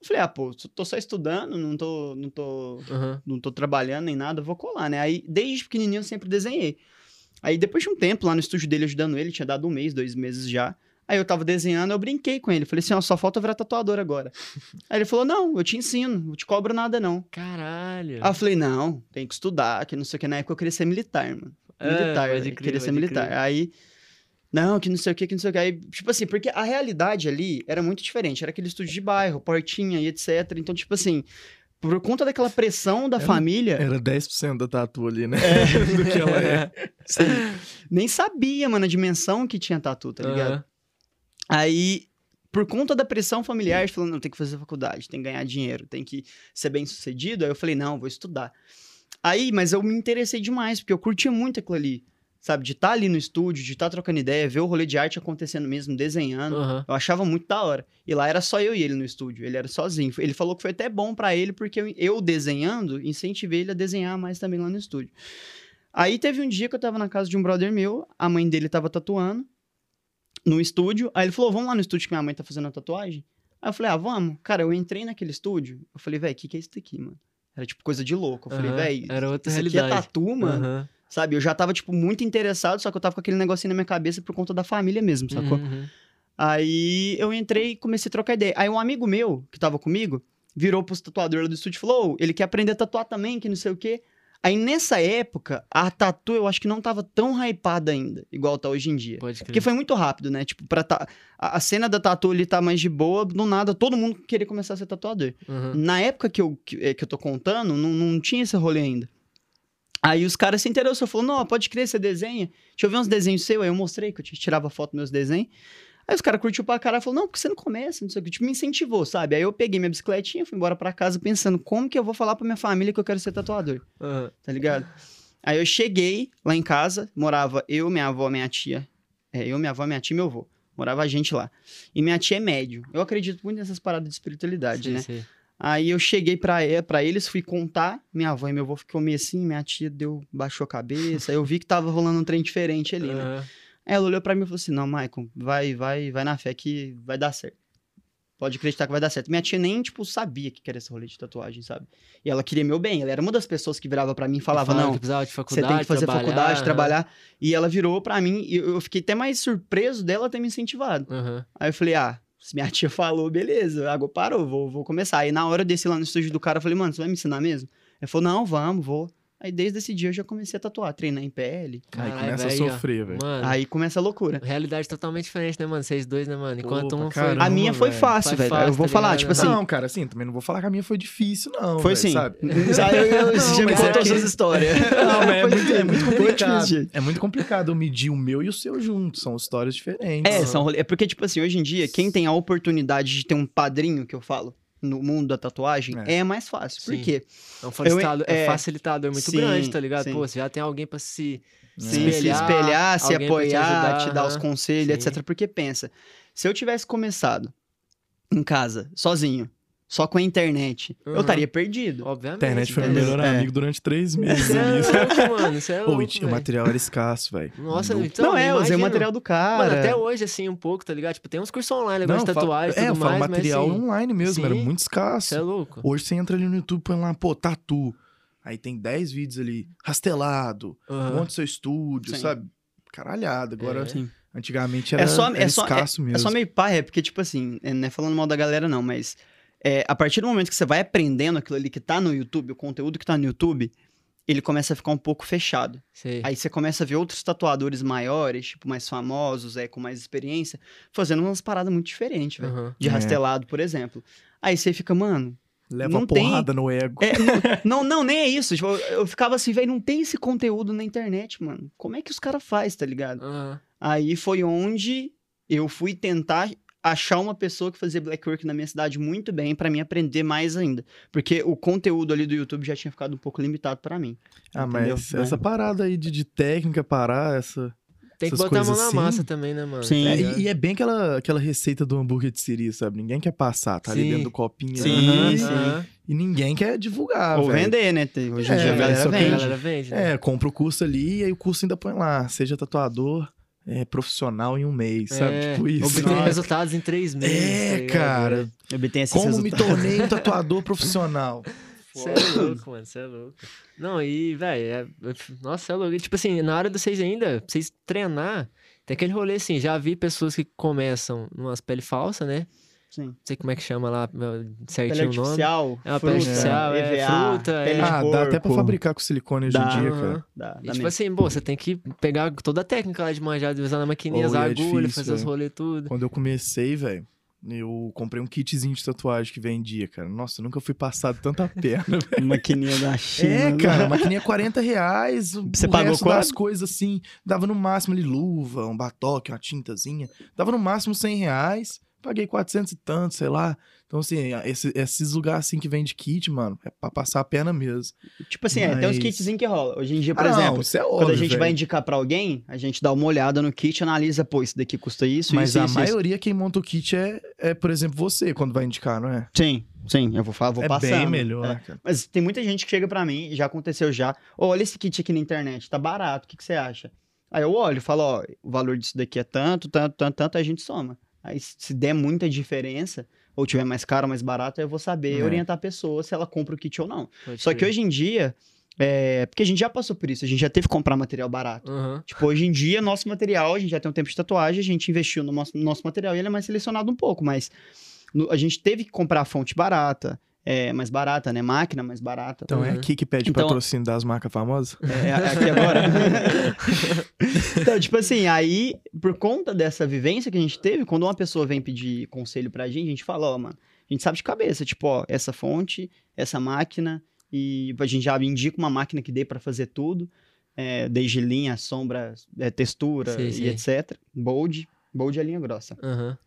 Eu falei, ah, pô, tô só estudando, não tô, não tô
Aham.
não tô trabalhando nem nada, vou colar, né? Aí, desde pequenininho, eu sempre desenhei. Aí, depois de um tempo, lá no estúdio dele, ajudando ele, tinha dado um mês, dois meses já. Aí, eu tava desenhando, eu brinquei com ele. Falei assim, ó, só falta virar tatuador agora. Aí, ele falou, não, eu te ensino, não te cobro nada, não.
Caralho.
Aí, eu falei, não, tem que estudar, que não sei o que. Na época, eu queria ser militar, mano.
É,
Militar,
crer,
queria ser militar.
crer.
Aí, não, que não sei o que, que não sei o que. Aí, tipo assim, porque a realidade ali era muito diferente. Era aquele estúdio de bairro, portinha e etc. Então, tipo assim, por conta daquela pressão da
Era-
família...
Era 10% da tatu ali, né?
É.
Do que ela é.
Nem sabia, mano, a dimensão que tinha tatu, tá ligado?
Aham.
Aí, por conta da pressão familiar, falando, não, tem que fazer faculdade, tem que ganhar dinheiro, tem que ser bem sucedido. Aí eu falei, não, vou estudar. Aí, mas eu me interessei demais, porque eu curtia muito aquilo ali. Sabe, de estar ali no estúdio, de estar trocando ideia, ver o rolê de arte acontecendo mesmo, desenhando.
Aham.
Eu achava muito da hora. E lá era só eu e ele no estúdio. Ele era sozinho. Ele falou que foi até bom pra ele, porque eu, eu desenhando, incentivei ele a desenhar mais também lá no estúdio. Aí teve um dia que eu tava na casa de um brother meu, a mãe dele tava tatuando no estúdio. Aí ele falou: Vamos lá no estúdio que minha mãe tá fazendo a tatuagem? Aí eu falei: Ah, vamos. Cara, eu entrei naquele estúdio. Eu falei: Véi, o que, que é isso daqui, mano? Era tipo coisa de louco. Eu falei:
Aham.
Véi,
Era outra
isso aqui
realidade.
é tatu, mano.
Aham.
Sabe? Eu já tava, tipo, muito interessado, só que eu tava com aquele negocinho na minha cabeça por conta da família mesmo, sacou?
Uhum.
Aí eu entrei e comecei a trocar ideia. Aí um amigo meu, que tava comigo, virou pros tatuadores do estúdio e falou: "Ô, ele quer aprender a tatuar também, que não sei o quê. Aí nessa época, a tatu eu acho que não tava tão hypada ainda, igual tá hoje em dia.
Pode crer.
Porque foi muito rápido, né? Tipo, pra ta... a a cena da tatu ali tá mais de boa, do nada todo mundo queria começar a ser tatuador.
Uhum.
Na época que eu, que, é, que eu tô contando, não, não tinha esse rolê ainda. Aí os caras se interessou, falou, não, pode crer, você desenha. Deixa eu ver uns desenhos seus. Aí eu mostrei que eu tirava foto dos meus desenhos. Aí os caras curtiu pra caralho, falou, não, porque você não começa, não sei o que. Tipo, me incentivou, sabe? Aí eu peguei minha bicicletinha, fui embora pra casa pensando, como que eu vou falar pra minha família que eu quero ser tatuador,
Uhum.
tá ligado? Aí eu cheguei lá em casa, morava eu, minha avó, minha tia. É, eu, minha avó, minha tia e meu avô. Morava a gente lá. E minha tia é médio. Eu acredito muito nessas paradas de espiritualidade,
Sei,
né?
sei.
Aí eu cheguei pra, e- pra eles, fui contar, minha avó e meu avô ficou meio assim, minha tia deu, baixou a cabeça, aí eu vi que tava rolando um trem diferente ali, né? Ela olhou pra mim e falou assim, não, Maicon, vai, vai, vai na fé que vai dar certo. Pode acreditar que vai dar certo. Minha tia nem, tipo, sabia que era esse rolê de tatuagem, sabe? E ela queria meu bem, ela era uma das pessoas que virava pra mim e falava, não, você tem que fazer
trabalhar,
faculdade, trabalhar. E ela virou pra mim e eu fiquei até mais surpreso dela ter me incentivado.
Aham.
Aí eu falei, ah, se minha tia falou, beleza, a água parou, vou, vou começar. Aí na hora desci lá no estúdio do cara, eu falei, mano, você vai me ensinar mesmo? Ele falou, não, vamos, vou. Aí desde esse dia eu já comecei a tatuar, treinar em PL.
Aí começa a
velho, ó.
sofrer, velho.
Aí começa a loucura.
realidade totalmente diferente, né, mano? Vocês dois, né, mano? Enquanto
pra
um foi...
A minha foi fácil, velho. eu vou
tá
falar,
ligado?
tipo assim.
não, cara, assim, também não vou falar que a minha foi difícil, não.
foi
velho,
assim.
sabe?
Já, eu, eu, você já me
é
contou suas histórias.
Não, mas é
Foi
muito, é
difícil.
muito complicado. É muito complicado eu medir o meu e o seu junto. São histórias diferentes.
É, são rolê- é porque, tipo assim, hoje em dia, quem tem a oportunidade de ter um padrinho, que eu falo, no mundo da tatuagem,
É.
é, mais fácil. Por
Sim.
quê?
É um facilitador,
Eu-
é,
é,
facilitador muito
sim,
grande, tá ligado?
sim.
Pô, você já tem alguém pra se...
É.
Se
espelhar,
espelhar, se
pra te
apoiar, te,
ajudar,
dar os
aham.
conselhos,
Sim.
etc. Porque pensa, se eu tivesse começado em casa, sozinho, só com a internet, eu
Uhum.
estaria perdido.
A
Obviamente.
internet foi meu
entendeu?
melhor
É.
amigo durante três meses.
Você é louco, mano. Você é
Pô,
louco,
tinha- o material era escasso, velho.
Nossa,
Não-
então,
não, é, eu usei o material do cara.
Mano, até hoje, assim, um pouco, tá ligado? Tipo, tem uns cursos online, negócio de
eu falo-
tatuagem
É, eu
tudo mais,
material
mas, assim,
online mesmo, era
sim.
muito escasso.
Você é louco.
Hoje você entra ali no YouTube, põe lá, pô, tatu. Aí tem 10 vídeos ali, rastelado,
Aham.
monte seu estúdio,
Sim.
sabe? Caralhada. Agora,
É.
Antigamente era,
É só,
era
é, só,
escasso
é,
mesmo.
é só meio pai, é porque, tipo assim, é, não é falando mal da galera, não, mas é, a partir do momento que você vai aprendendo aquilo ali que tá no YouTube, o conteúdo que tá no YouTube, ele começa a ficar um pouco fechado.
Sei.
Aí você começa a ver outros tatuadores maiores, tipo, mais famosos, é, com mais experiência, fazendo umas paradas muito diferentes, velho.
Aham.
De
É.
rastelado, por exemplo. Aí você fica, mano.
Leva
não tem-
porrada no ego.
é, não, não, nem é isso. Tipo, eu, ficava assim, velho, não tem esse conteúdo na internet, mano. Como é que os caras fazem, tá ligado?
Aham.
Aí foi onde eu fui tentar achar uma pessoa que fazia blackwork na minha cidade muito bem pra mim aprender mais ainda, porque o conteúdo ali do YouTube já tinha ficado um pouco limitado pra mim.
Ah,
entendeu?
mas essa parada aí de, de técnica parar, essa.
Tem que botar a mão na
assim.
massa também, né, mano?
Sim.
Tá
É,
ligado?
e, e é bem aquela, aquela receita do hambúrguer de siri, sabe? Ninguém quer passar, tá ali
Sim.
dentro do copinho
Sim,
ali,
sim.
Aham.
e ninguém quer divulgar,
Ou
velho.
vender, né? Tem- Hoje em
É,
dia a galera vende.
galera vende, né?
É, compra o curso ali e aí o curso ainda põe lá, seja tatuador é, profissional em um mês, sabe?
É,
Tipo isso.
Obter
Nossa.
resultados em três meses. tá
É,
ligado?
cara.
Obtém esses
Como me
resultados.
tornei um tatuador profissional.
Você é louco, mano, você é louco. Não, e, velho, é... nossa, é louco. Tipo assim, na hora de vocês ainda, pra vocês treinar, tem aquele rolê assim, já vi pessoas que começam numas pele falsa, né?
Sim.
Não sei como é que chama lá
Pele
certinho o nome. É uma
fruta,
pele artificial, é,
EVA,
fruta, é.
Ah, dá até pra fabricar com silicone hoje
Dá.
em dia, cara.
Dá,
E,
dá
tipo
mesmo.
assim, pô, você tem que pegar toda a técnica lá de manjar, de usar na maquininha, as
Oh, e é
agulhas,
difícil,
fazer os
velho.
rolês tudo.
Quando eu comecei, velho, eu comprei um kitzinho de tatuagem que vendia, cara. Nossa, eu nunca fui passado tanta perna, velho.
Maquininha da China.
É,
né?
cara, a maquininha é 40 reais. O,
Você
o
pagou
resto
quanto?
das coisas, assim, dava no máximo ali luva, um batoque, uma tintazinha. Dava no máximo 100 reais. Paguei 400 e tanto, sei lá. Então, assim, esse- esses lugares assim que vende kit, mano, é pra passar a perna mesmo.
Tipo assim, é, tem uns
Mas-
kitzinhos que rola. Hoje em dia, por
Ah, não,
exemplo,
isso é óbvio,
quando a gente vai
velho.
indicar pra alguém, a gente dá uma olhada no kit, analisa, pô, isso daqui custa isso,
Mas
isso,
a
isso, isso.
maioria quem monta o kit é, é, por exemplo, você, quando vai indicar, não é?
Sim, sim, eu vou falar, vou
é
passando.
bem melhor,
É.
cara.
Mas tem muita gente que chega pra mim, já aconteceu já. Ô, olha esse kit aqui na internet, tá barato, o que, que você acha? Aí eu olho, falo, ó, o valor disso daqui é tanto, tanto, tanto, tanto, aí a gente soma. Aí se der muita diferença, ou tiver mais caro mais barato, eu vou saber
É.
orientar a pessoa se ela compra o kit ou não.
Pode
Só que
crer.
hoje em dia, é... porque a gente já passou por isso, a gente já teve que comprar material barato.
Aham.
Tipo, hoje em dia, nosso material, a gente já tem um tempo de tatuagem, a gente investiu no nosso, no nosso material e ele é mais selecionado um pouco, mas no- a gente teve que comprar a fonte barata, é, mais barata, né? Máquina mais barata.
Então é
Uhum.
aqui que pede
Então-
patrocínio das marcas famosas?
É, é aqui agora. então, tipo assim, aí, por conta dessa vivência que a gente teve, quando uma pessoa vem pedir conselho pra gente, a gente fala, ó, mano, a gente sabe de cabeça, tipo, ó, essa fonte, essa máquina, e a gente já indica uma máquina que dê pra fazer tudo, é, desde linha, sombra, é, textura
Sim,
e
sim.
etc. Bold, bold é linha grossa.
Aham.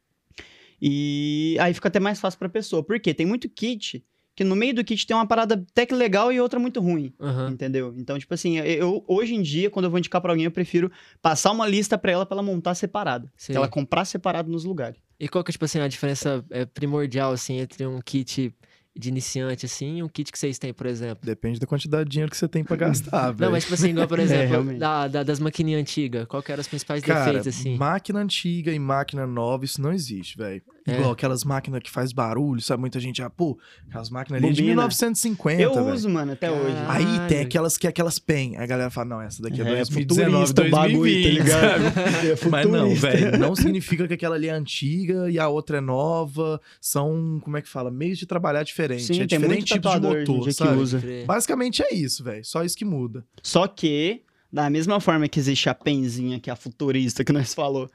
E aí fica até mais fácil pra pessoa. Por quê? Tem muito kit que no meio do kit tem uma parada até que legal e outra muito ruim.
Aham.
Entendeu? Então, tipo assim, eu hoje em dia, quando eu vou indicar pra alguém, eu prefiro passar uma lista pra ela pra ela montar separado.
Sim.
Pra ela comprar separado nos lugares.
E qual que é, tipo assim, a diferença é, primordial, assim, entre um kit de iniciante, assim, e um kit que vocês têm, por exemplo?
Depende da quantidade de dinheiro que você tem pra gastar, velho.
Não, mas tipo assim, igual, por exemplo,
realmente.
da, da- das maquininhas antigas, qual que eram os principais
Cara,
defeitos, assim?
máquina antiga e máquina nova, isso não existe, velho.
É.
Igual aquelas máquinas que faz barulho, sabe? Muita gente, ah, pô, aquelas máquinas ali é de
Bobina.
1950,
eu
velho.
uso, mano, até hoje.
Caralho.
Aí tem aquelas que é aquelas PEN. Aí a galera fala, não, essa daqui é,
É,
2019,
futurista o bagulho,
2020,
tá ligado?
sabe?
É
Mas não, velho, não significa que aquela ali é antiga e a outra é nova. São, como é que fala? Meios de trabalhar diferente.
Sim,
é
tem
diferente
muito
tipo de motor,
dia que
sabe?
usa.
Basicamente é isso, velho. Só isso que muda.
Só que, da mesma forma que existe a penzinha, que é a futurista que nós falou,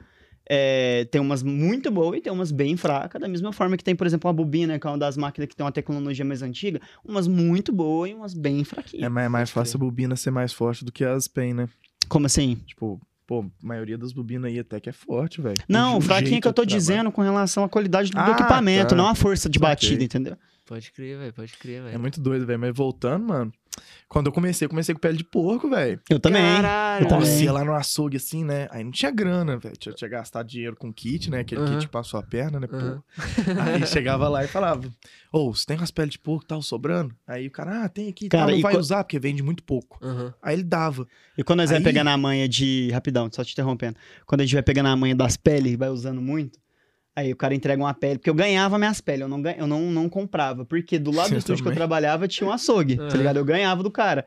é, tem umas muito boas e tem umas bem fracas. Da mesma forma que tem, por exemplo, uma bobina, que é uma das máquinas que tem uma tecnologia mais antiga, umas muito boas e umas bem fraquinhas.
É mais, é mais fácil a bobina ser mais forte do que as PEN, né?
Como assim?
Tipo, pô, a maioria das bobinas aí até que é forte, velho.
Não,
O
o fraquinho
jeito
que eu tô dizendo com relação à qualidade do
Ah,
equipamento,
tá.
não a força de batida, entendeu?
Pode crer, velho, pode crer,
É
velho.
muito doido, velho. Mas voltando, mano. Quando eu comecei, eu comecei com pele de porco, velho.
Eu também.
Caralho,
Eu também.
Ia lá no açougue assim, né? Aí não tinha grana, velho. Tinha, tinha gastado dinheiro com kit, né? Aquele
Aham.
kit passou a perna, né? Aí chegava lá e falava: Ô, você tem umas peles de porco tal sobrando? Aí o cara, ah, tem aqui,
Cara,
tal, não
e
vai
qua-
usar porque vende muito pouco. Aí ele dava.
E quando nós vai
Aí-
pegar na manha de. Rapidão, só te interrompendo. Quando a gente vai pegar na manha das peles e vai usando muito, aí o cara entrega uma pele. Porque eu ganhava minhas peles, eu não, ganha- eu não, não comprava. Porque do lado
Você
do estúdio que eu
também.
trabalhava tinha um açougue,
É.
tá ligado? Eu ganhava do cara.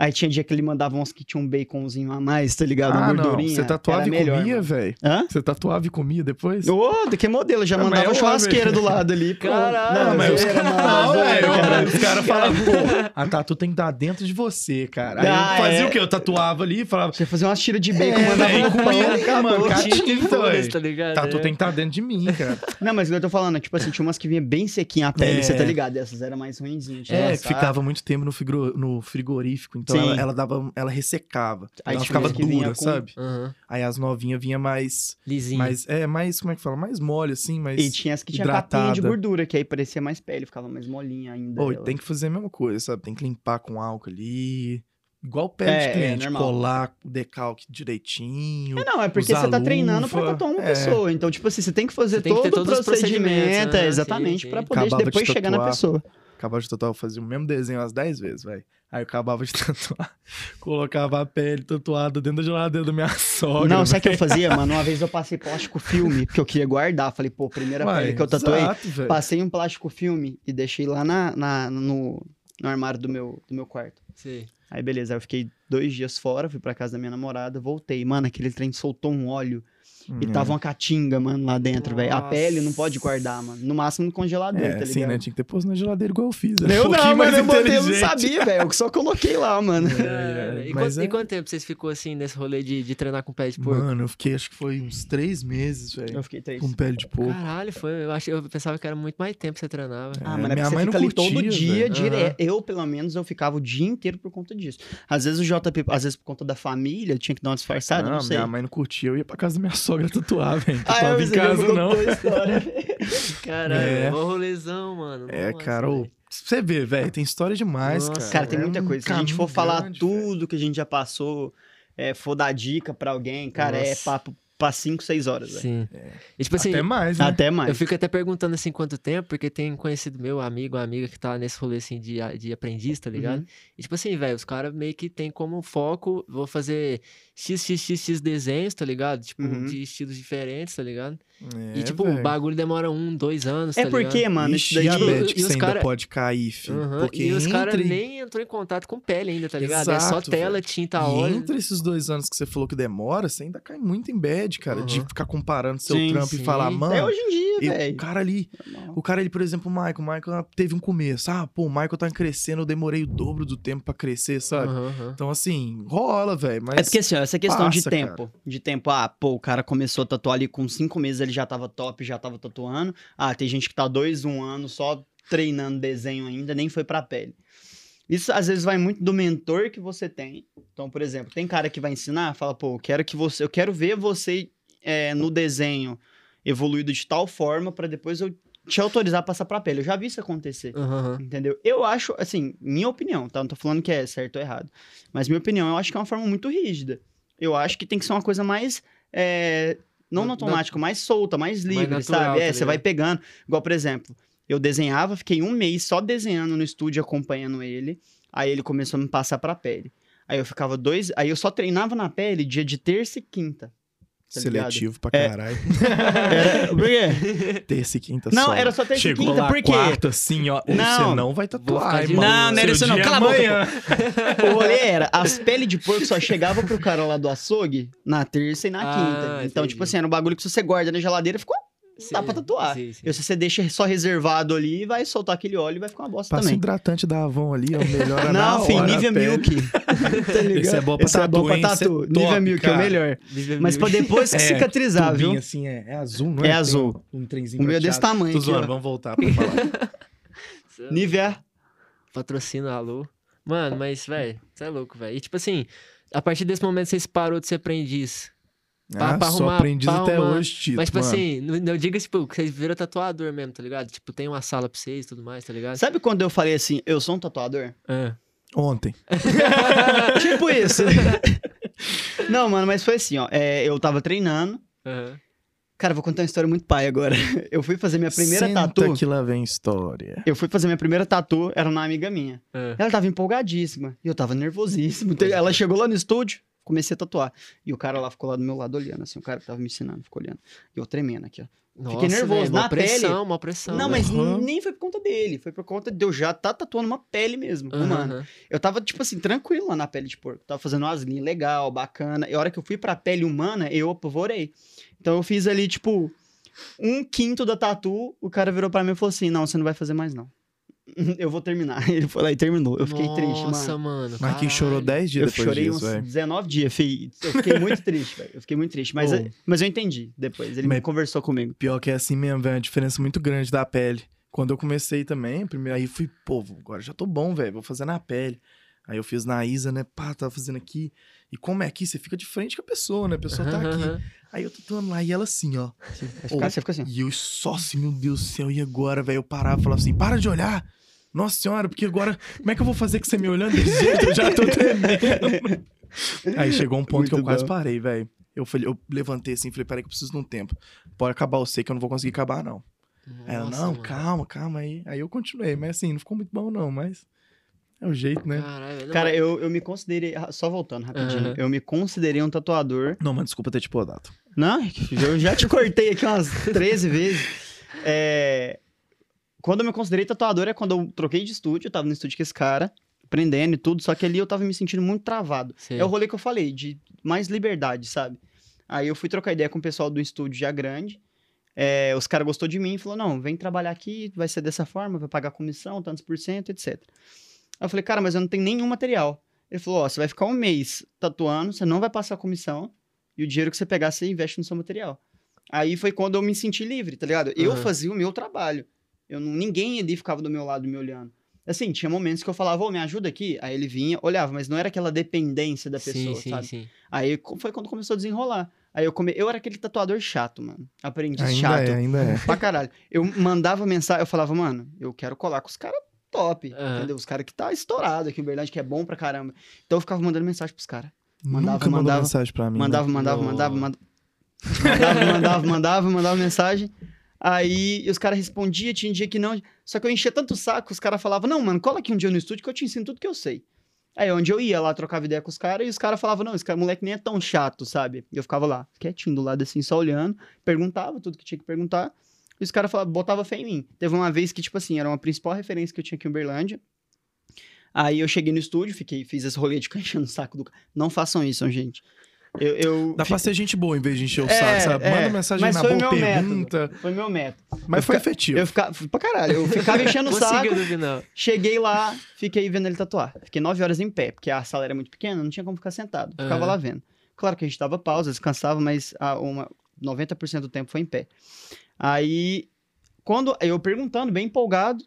Aí tinha dia que ele mandava uns que tinha um baconzinho a mais, tá ligado? Uma
ah, não.
gordurinha.
Você tatuava e
melhor,
comia,
mano.
velho?
Hã?
Você tatuava e comia depois?
Ô, de que modelo? Já mandava
é
churrasqueira do lado ali.
Caralho,
não,
mas os caras
mano,
não,
zoeira,
velho.
cara.
Os caras falavam, pô, a tatu tem que estar dentro de você, cara. Aí
Ah,
eu fazia
é.
o quê? Eu tatuava ali e falava,
Você fazia umas tiras de bacon,
É,
mandava pão,
comia, mano, cara.
Foda-se,
velho.
tá ligado?
tatu
É.
tem que estar dentro de mim, cara.
Não, mas o que eu tô falando, tipo assim, tinha umas que vinha bem sequinha a pele,
É.
você tá ligado? Essas eram mais ruinzinhas.
É, ficava muito tempo no frigorífico, então
Sim.
ela, ela dava, ela ressecava.
Aí
ela ficava
que
dura,
com-
sabe?
Aham.
Aí as novinhas vinha mais,
Lisinho.
mais, é, mais, como é que fala? Mais mole, assim, mais...
E tinha as que tinha capinha de gordura, que aí parecia mais pele, ficava mais molinha ainda. Ela.
tem que fazer a mesma coisa, sabe? Tem que limpar com álcool ali, igual pele
É,
de
é,
cliente,
normal.
colar o decalque direitinho.
É, não, é porque você tá treinando pra tatuar uma
é.
pessoa. Então, tipo assim, você tem que fazer
tem que
todo o
todos os
procedimento, é,
né?
exatamente,
Sim,
pra
sim.
poder
Acabava de
depois chegar na pessoa.
Acabava de tatuar, eu fazia o mesmo desenho umas 10 vezes, velho. Aí eu acabava de tatuar, colocava a pele tatuada dentro da geladeira da minha sogra.
Não, sabe o que eu fazia, mano? Uma vez eu passei plástico filme, porque eu queria guardar. Falei, pô, primeira
Uai,
pele que eu tatuei,
exato, velho.
passei um plástico filme e deixei lá na, na- no, no armário do meu, do meu quarto.
Sei.
Aí beleza, aí eu fiquei dois dias fora, fui pra casa da minha namorada, voltei. Mano, aquele trem soltou um óleo e
Hum,
tava uma caatinga, mano, lá dentro, velho. A pele não pode guardar, mano. No máximo no congelador,
É,
tá
sim,
ligado?
né? Tinha que ter posto na geladeira igual eu fiz. né?
Eu
Um
não, mano, eu botei, eu não sabia, velho. Eu só coloquei lá, mano.
É,
e,
mas
quanto, e
é-
quanto tempo vocês ficou assim nesse rolê de, de treinar com pé de porco?
Mano, eu fiquei, acho que foi uns três meses, velho.
Eu fiquei três.
Com pele de porco.
Caralho, foi. Eu, achei, eu pensava que era muito mais tempo que você treinava.
Ah,
É,
mas é
minha
porque
mãe
você
não
fica ali todo
curtia,
dia,
velho.
direto. Eu, pelo menos, eu ficava o dia inteiro por conta disso. Às vezes o JP, às vezes por conta da família, tinha que dar uma disfarçada, não,
não,
sei.
minha mãe não curtia, eu ia pra casa da minha sogra tatuar, velho.
Ah,
Tatuava
eu
em casa, não.
Caralho,
É.
mó rolezão, mano.
É,
Nossa,
cara, pra você ver, velho, tem história demais,
Nossa,
cara.
Cara, tem
É
muita coisa. Se a gente for falar
grande,
tudo
velho.
que a gente já passou, é, for dar dica pra alguém, cara, é
Nossa.
papo pra 5, 6 horas, velho.
Sim. E tipo assim,
Até mais, né?
Até mais.
eu fico até perguntando assim quanto tempo, porque tem conhecido meu amigo, uma amiga que tá nesse rolê assim de, a- de aprendiz, tá ligado?
Uhum.
E tipo assim, velho, os caras meio que tem como foco, vou fazer xxxx desenhos, tá ligado? Tipo,
Uhum.
de estilos diferentes, tá ligado?
É,
e, tipo,
velho.
o bagulho demora um, dois anos,
É
tá
porque,
ligado?
mano,
Ixi,
isso daí.
tipo,
ainda
cara-
pode cair, filho.
Aham,
Porque
E os caras
entre...
nem entrou em contato com pele ainda, tá ligado? é só
Exato,
tela,
velho.
tinta,
E
óleo.
entre esses dois anos que você falou que demora, você ainda cai muito em bad, cara. De
Uhum.
ficar comparando seu
Sim,
trampo
sim.
e falar, mano.
É hoje em dia,
eu- o
velho.
cara ali, o cara ali, por exemplo, o Michael, o Michael teve um começo. Ah, pô, o Michael tá crescendo, eu demorei o dobro do tempo pra crescer, sabe?
Aham.
Então, assim, rola, velho. Mas
É porque assim, ó, essa questão de
passa,
tempo. De tempo, ah, pô, o cara começou a tatuar ali com cinco meses, ele já tava top, já tava tatuando. Ah, tem gente que tá dois, um ano só treinando desenho ainda, nem foi pra pele. Isso às vezes vai muito do mentor que você tem. Então, por exemplo, tem cara que vai ensinar, fala, pô, eu quero que você, eu quero ver você é, no desenho evoluído de tal forma pra depois eu te autorizar a passar pra pele. Eu já vi isso acontecer.
Aham.
Entendeu? Eu acho, assim, minha opinião, tá? Não tô falando que é certo ou errado. Mas minha opinião, eu acho que é uma forma muito rígida. Eu acho que tem que ser uma coisa mais. é, não no automático, mais solta, mais livre,
natural,
sabe? É,
tá
você vai pegando. Igual, por exemplo, eu desenhava, fiquei um mês só desenhando no estúdio, acompanhando ele. Aí ele começou a me passar pra pele. Aí eu ficava dois. Aí eu só treinava na pele dia de terça e quinta. Tá ligado?
seletivo pra
É.
caralho.
Por quê?
Terça e quinta
Não,
só.
era só terça e quinta,
lá
por quê?
quarta, assim, ó.
Não.
Você não vai tatuar, irmão.
Não, não era isso não.
é
Cala a boca. O rolê era, as peles de porco só chegavam pro cara lá do açougue na terça e na
Ah,
quinta. Então,
entendi.
tipo assim, era um bagulho que se você guarda na geladeira, ficou. Dá pra tatuar.
Sim, sim.
E se você deixa só reservado ali, vai soltar aquele óleo e vai ficar uma bosta
Passa
também.
hidratante da Avon ali, ó. Melhora na
Não, filho,
a
Nivea. Milk. tá ligado?
Esse é bom pra
Esse é
tatu,
bom pra
é
tatu.
top,
Nivea Milk é o
cara.
melhor.
Vive
Mas pra depois
É,
cicatrizar,
tubinho
viu?
assim, é, é azul, não
É
é?
azul.
Um, um trenzinho
O meu é desse tamanho
Tô
aqui,
zoando,
ó.
vamos voltar pra falar.
Nivea.
Patrocina alô. Mano, mas, velho, você é louco, velho. E tipo assim, a partir desse momento você parou de ser aprendiz. Pra-
ah,
pra
só
arrumar-
aprendiz
pra
até
arrumar-
hoje, Tito,
mas, tipo
mano.
assim, não, não diga tipo, que vocês viram tatuador mesmo, tá ligado? Tipo, tem uma sala pra vocês e tudo mais, tá ligado?
Sabe quando eu falei assim, eu sou um tatuador?
É.
Ontem.
tipo isso. Não, mano, mas foi assim, ó. é, eu tava treinando.
Aham.
Cara, vou contar uma história muito pai agora. Eu fui fazer minha primeira
Senta
tatu.
que lá vem história.
Eu fui fazer minha primeira tatu, era uma amiga minha.
é.
Ela tava empolgadíssima. E eu tava nervosíssimo. Ela chegou lá no estúdio, comecei a tatuar. E o cara lá ficou lá do meu lado olhando, assim, o cara que tava me ensinando, ficou olhando. E eu tremendo aqui, ó.
Nossa,
nervoso,
velho,
na
Uma pressão,
pele.
uma pressão.
Não,
velho.
mas
Aham.
nem foi por conta dele. Foi por conta de eu já tá tatuando uma pele mesmo, humana.
aham.
Eu tava, tipo assim, tranquilo lá na pele de porco. Tava fazendo umas linhas legal, bacana. E a hora que eu fui pra pele humana, eu apavorei. Então eu fiz ali, tipo, um quinto da tatu. O cara virou pra mim e falou assim: Não, você não vai fazer mais, não. Eu vou terminar. Ele foi lá e terminou. Eu fiquei triste,
Nossa,
mano.
mano.
Mas quem chorou
caralho.
10 dias
Eu
depois
chorei
disso,
uns
velho.
19 dias, fi. Eu fiquei muito triste, velho. Eu fiquei muito triste. Mas,
Ô.
mas eu entendi depois. Ele me
Mas-
conversou comigo.
Pior que é assim mesmo, velho. A diferença muito grande da pele. Quando eu comecei também, primeiro aí fui, pô, agora já tô bom, velho. Vou fazer na pele. Aí eu fiz na Isa, né? Pá, tava fazendo aqui. E como é aqui, você fica de frente com a pessoa, né? A pessoa tá aqui. Aí eu tatuando lá e ela assim, ó.
Esse cara, você fica assim.
E eu só assim, meu Deus do céu, e agora, velho? Eu parava e falava assim: para de olhar. Nossa senhora, porque agora, como é que eu vou fazer com você me olhando desse jeito? Eu já tô tremendo. Aí chegou um ponto que eu
Muito
quase
bom.
parei, velho. Eu, falei, eu levantei assim, falei, peraí que eu preciso de um tempo. Pode acabar, eu sei que eu não vou conseguir acabar, não. Aí ela,
Nossa,
não,
mano.
calma, calma aí. Aí eu continuei, mas assim, não ficou muito bom, não, mas é o jeito, né?
Caralho. Não,
Cara, eu, eu me considerei. Só voltando rapidinho.
Aham.
Eu me considerei um tatuador.
Não, mas desculpa ter te podado.
Não, eu já te cortei aqui umas 13 vezes. É, Quando eu me considerei tatuador é quando eu troquei de estúdio, eu tava no estúdio com esse cara, aprendendo e tudo, só que ali eu tava me sentindo muito travado.
Sei.
É o rolê que eu falei, de mais liberdade, sabe? Aí eu fui trocar ideia com o pessoal do estúdio já grande. é, os caras gostou de mim e falou: não, vem trabalhar aqui, vai ser dessa forma, vai pagar comissão, tantos por cento, etc. Aí eu falei, cara, mas eu não tenho nenhum material. Ele falou: ó, você vai ficar um mês tatuando, você não vai passar comissão, e o dinheiro que você pegar, você investe no seu material. Aí foi quando eu me senti livre, tá ligado? Eu
Aham.
fazia o meu trabalho. Eu não, ninguém ali ficava do meu lado me olhando. Assim, tinha momentos que eu falava, ô, me ajuda aqui. Aí ele vinha, olhava, mas não era aquela dependência da pessoa,
sim, sim,
sabe?
sim.
Aí co- foi quando começou a desenrolar. Aí eu come... eu era aquele tatuador chato, mano. Aprendiz
Ainda
chato.
é, ainda é.
Pra caralho. Eu mandava mensagem, eu falava, mano, eu quero colar com os caras top,
Aham.
entendeu? Os caras que tá estourado aqui, em verdade, que é bom pra caramba. Então eu ficava mandando mensagem pros caras. Mandava,
Nunca
mandava,
mensagem pra mim. né?
Mandava, mandava, mandava, mandava. Mandava, mandava, mandava, mandava mensagem. Aí os caras respondiam, tinha dia que não. Só que eu enchia tanto o saco, os caras falavam, não, mano, cola aqui um dia no estúdio que eu te ensino tudo que eu sei. Aí onde eu ia lá, trocava ideia com os caras, e os caras falavam, não, esse cara, moleque nem é tão chato, sabe? E eu ficava lá, quietinho, do lado assim, só olhando, perguntava tudo que tinha que perguntar, e os caras botavam fé em mim. Teve uma vez que, tipo assim, era uma principal referência que eu tinha aqui em Uberlândia, Aí eu cheguei no estúdio, fiquei, fiz esse rolê de ficar enchendo o saco do cara. Não façam isso, gente. Eu, eu
Dá pra ser gente boa em vez de encher o
É,
saco, sabe?
é.
Manda mensagem
Mas
na
foi o
boa,
meu
pergunta.
Foi meu método.
Mas
Eu
foi
fica-
efetivo.
Eu ficava. Pra caralho, eu ficava enchendo o saco. Cheguei lá, fiquei vendo ele tatuar. Fiquei nove horas em pé, porque a sala era muito pequena, não tinha como ficar sentado. Ficava
Aham.
lá vendo. Claro que a gente dava pausa, descansava, mas a, uma, 90% do tempo foi em pé. Aí, quando eu perguntando, bem empolgado,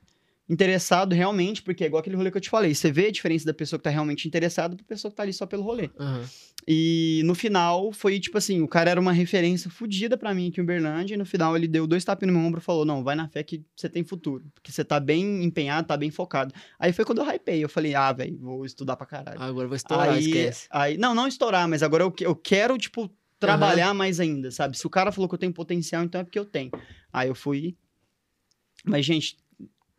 interessado realmente, porque é igual aquele rolê que eu te falei. Você vê a diferença da pessoa que tá realmente interessada pra pessoa que tá ali só pelo rolê.
Aham.
E no final foi tipo assim, o cara era uma referência fodida pra mim aqui em Uberlândia, e no final ele deu dois tapas no meu ombro e falou: "Não, vai na fé que você tem futuro, porque você tá bem empenhado, tá bem focado". Aí foi quando eu hypei, eu falei: "Ah, velho, vou estudar pra caralho".
Agora eu vou estourar,
aí,
esquece.
aí, não, não estourar, mas agora eu, eu quero tipo trabalhar mais ainda, sabe? Se o cara falou que eu tenho potencial, então é porque eu tenho. Aí eu fui Mas gente,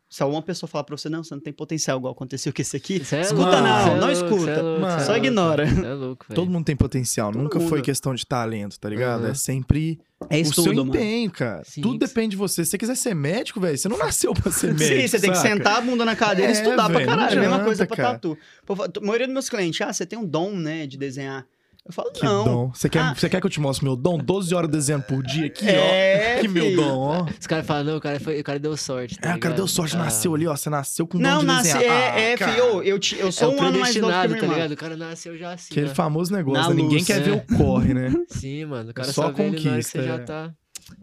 se alguma pessoa falar pra você, não, você não tem potencial, igual aconteceu com esse aqui,
é
escuta
louco,
não,
é
não
louco,
escuta.
é louco, é
Só
louco,
ignora.
é louco, velho.
Todo mundo tem potencial.
Todo
Nunca foi
mundo.
questão de talento, tá ligado?
Uhum.
É sempre
É
o seu
estudo, mano.
empenho, cara.
Sim,
Tudo depende de você. Se você quiser ser médico, velho, você não nasceu pra ser médico.
Sim, você tem que
saca?
sentar a bunda na cadeira e
É,
estudar pra
velho, não
caralho. Mesma coisa
adianta,
pra
cara.
tatu. Pô, A maioria dos meus clientes, ah, você tem um dom, né, de desenhar. Eu falo,
Que
não.
dom. Você quer,
Ah.
você quer que eu te mostre meu dom? 12 horas desenhando por dia aqui,
É,
ó. Que meu
filho.
dom, ó.
Os caras falam, não, o cara, foi, o cara deu sorte. Tá
É, o cara
ligado?
deu sorte,
Ah,
nasceu ali, ó. Você nasceu com dom
Não,
de
nasce,
desenhar.
é, é
Ah, cara.
filho, eu, te- eu
É
sou
o
um ano mais novo que
predestinado,
minha
tá
irmã.
ligado? O cara nasceu já assim.
Aquele
ó.
famoso negócio, né? ninguém quer
é.
ver o corre, né?
Sim, mano. O cara
É só
só, vê ele na hora que
conquista,
você
é.
já tá.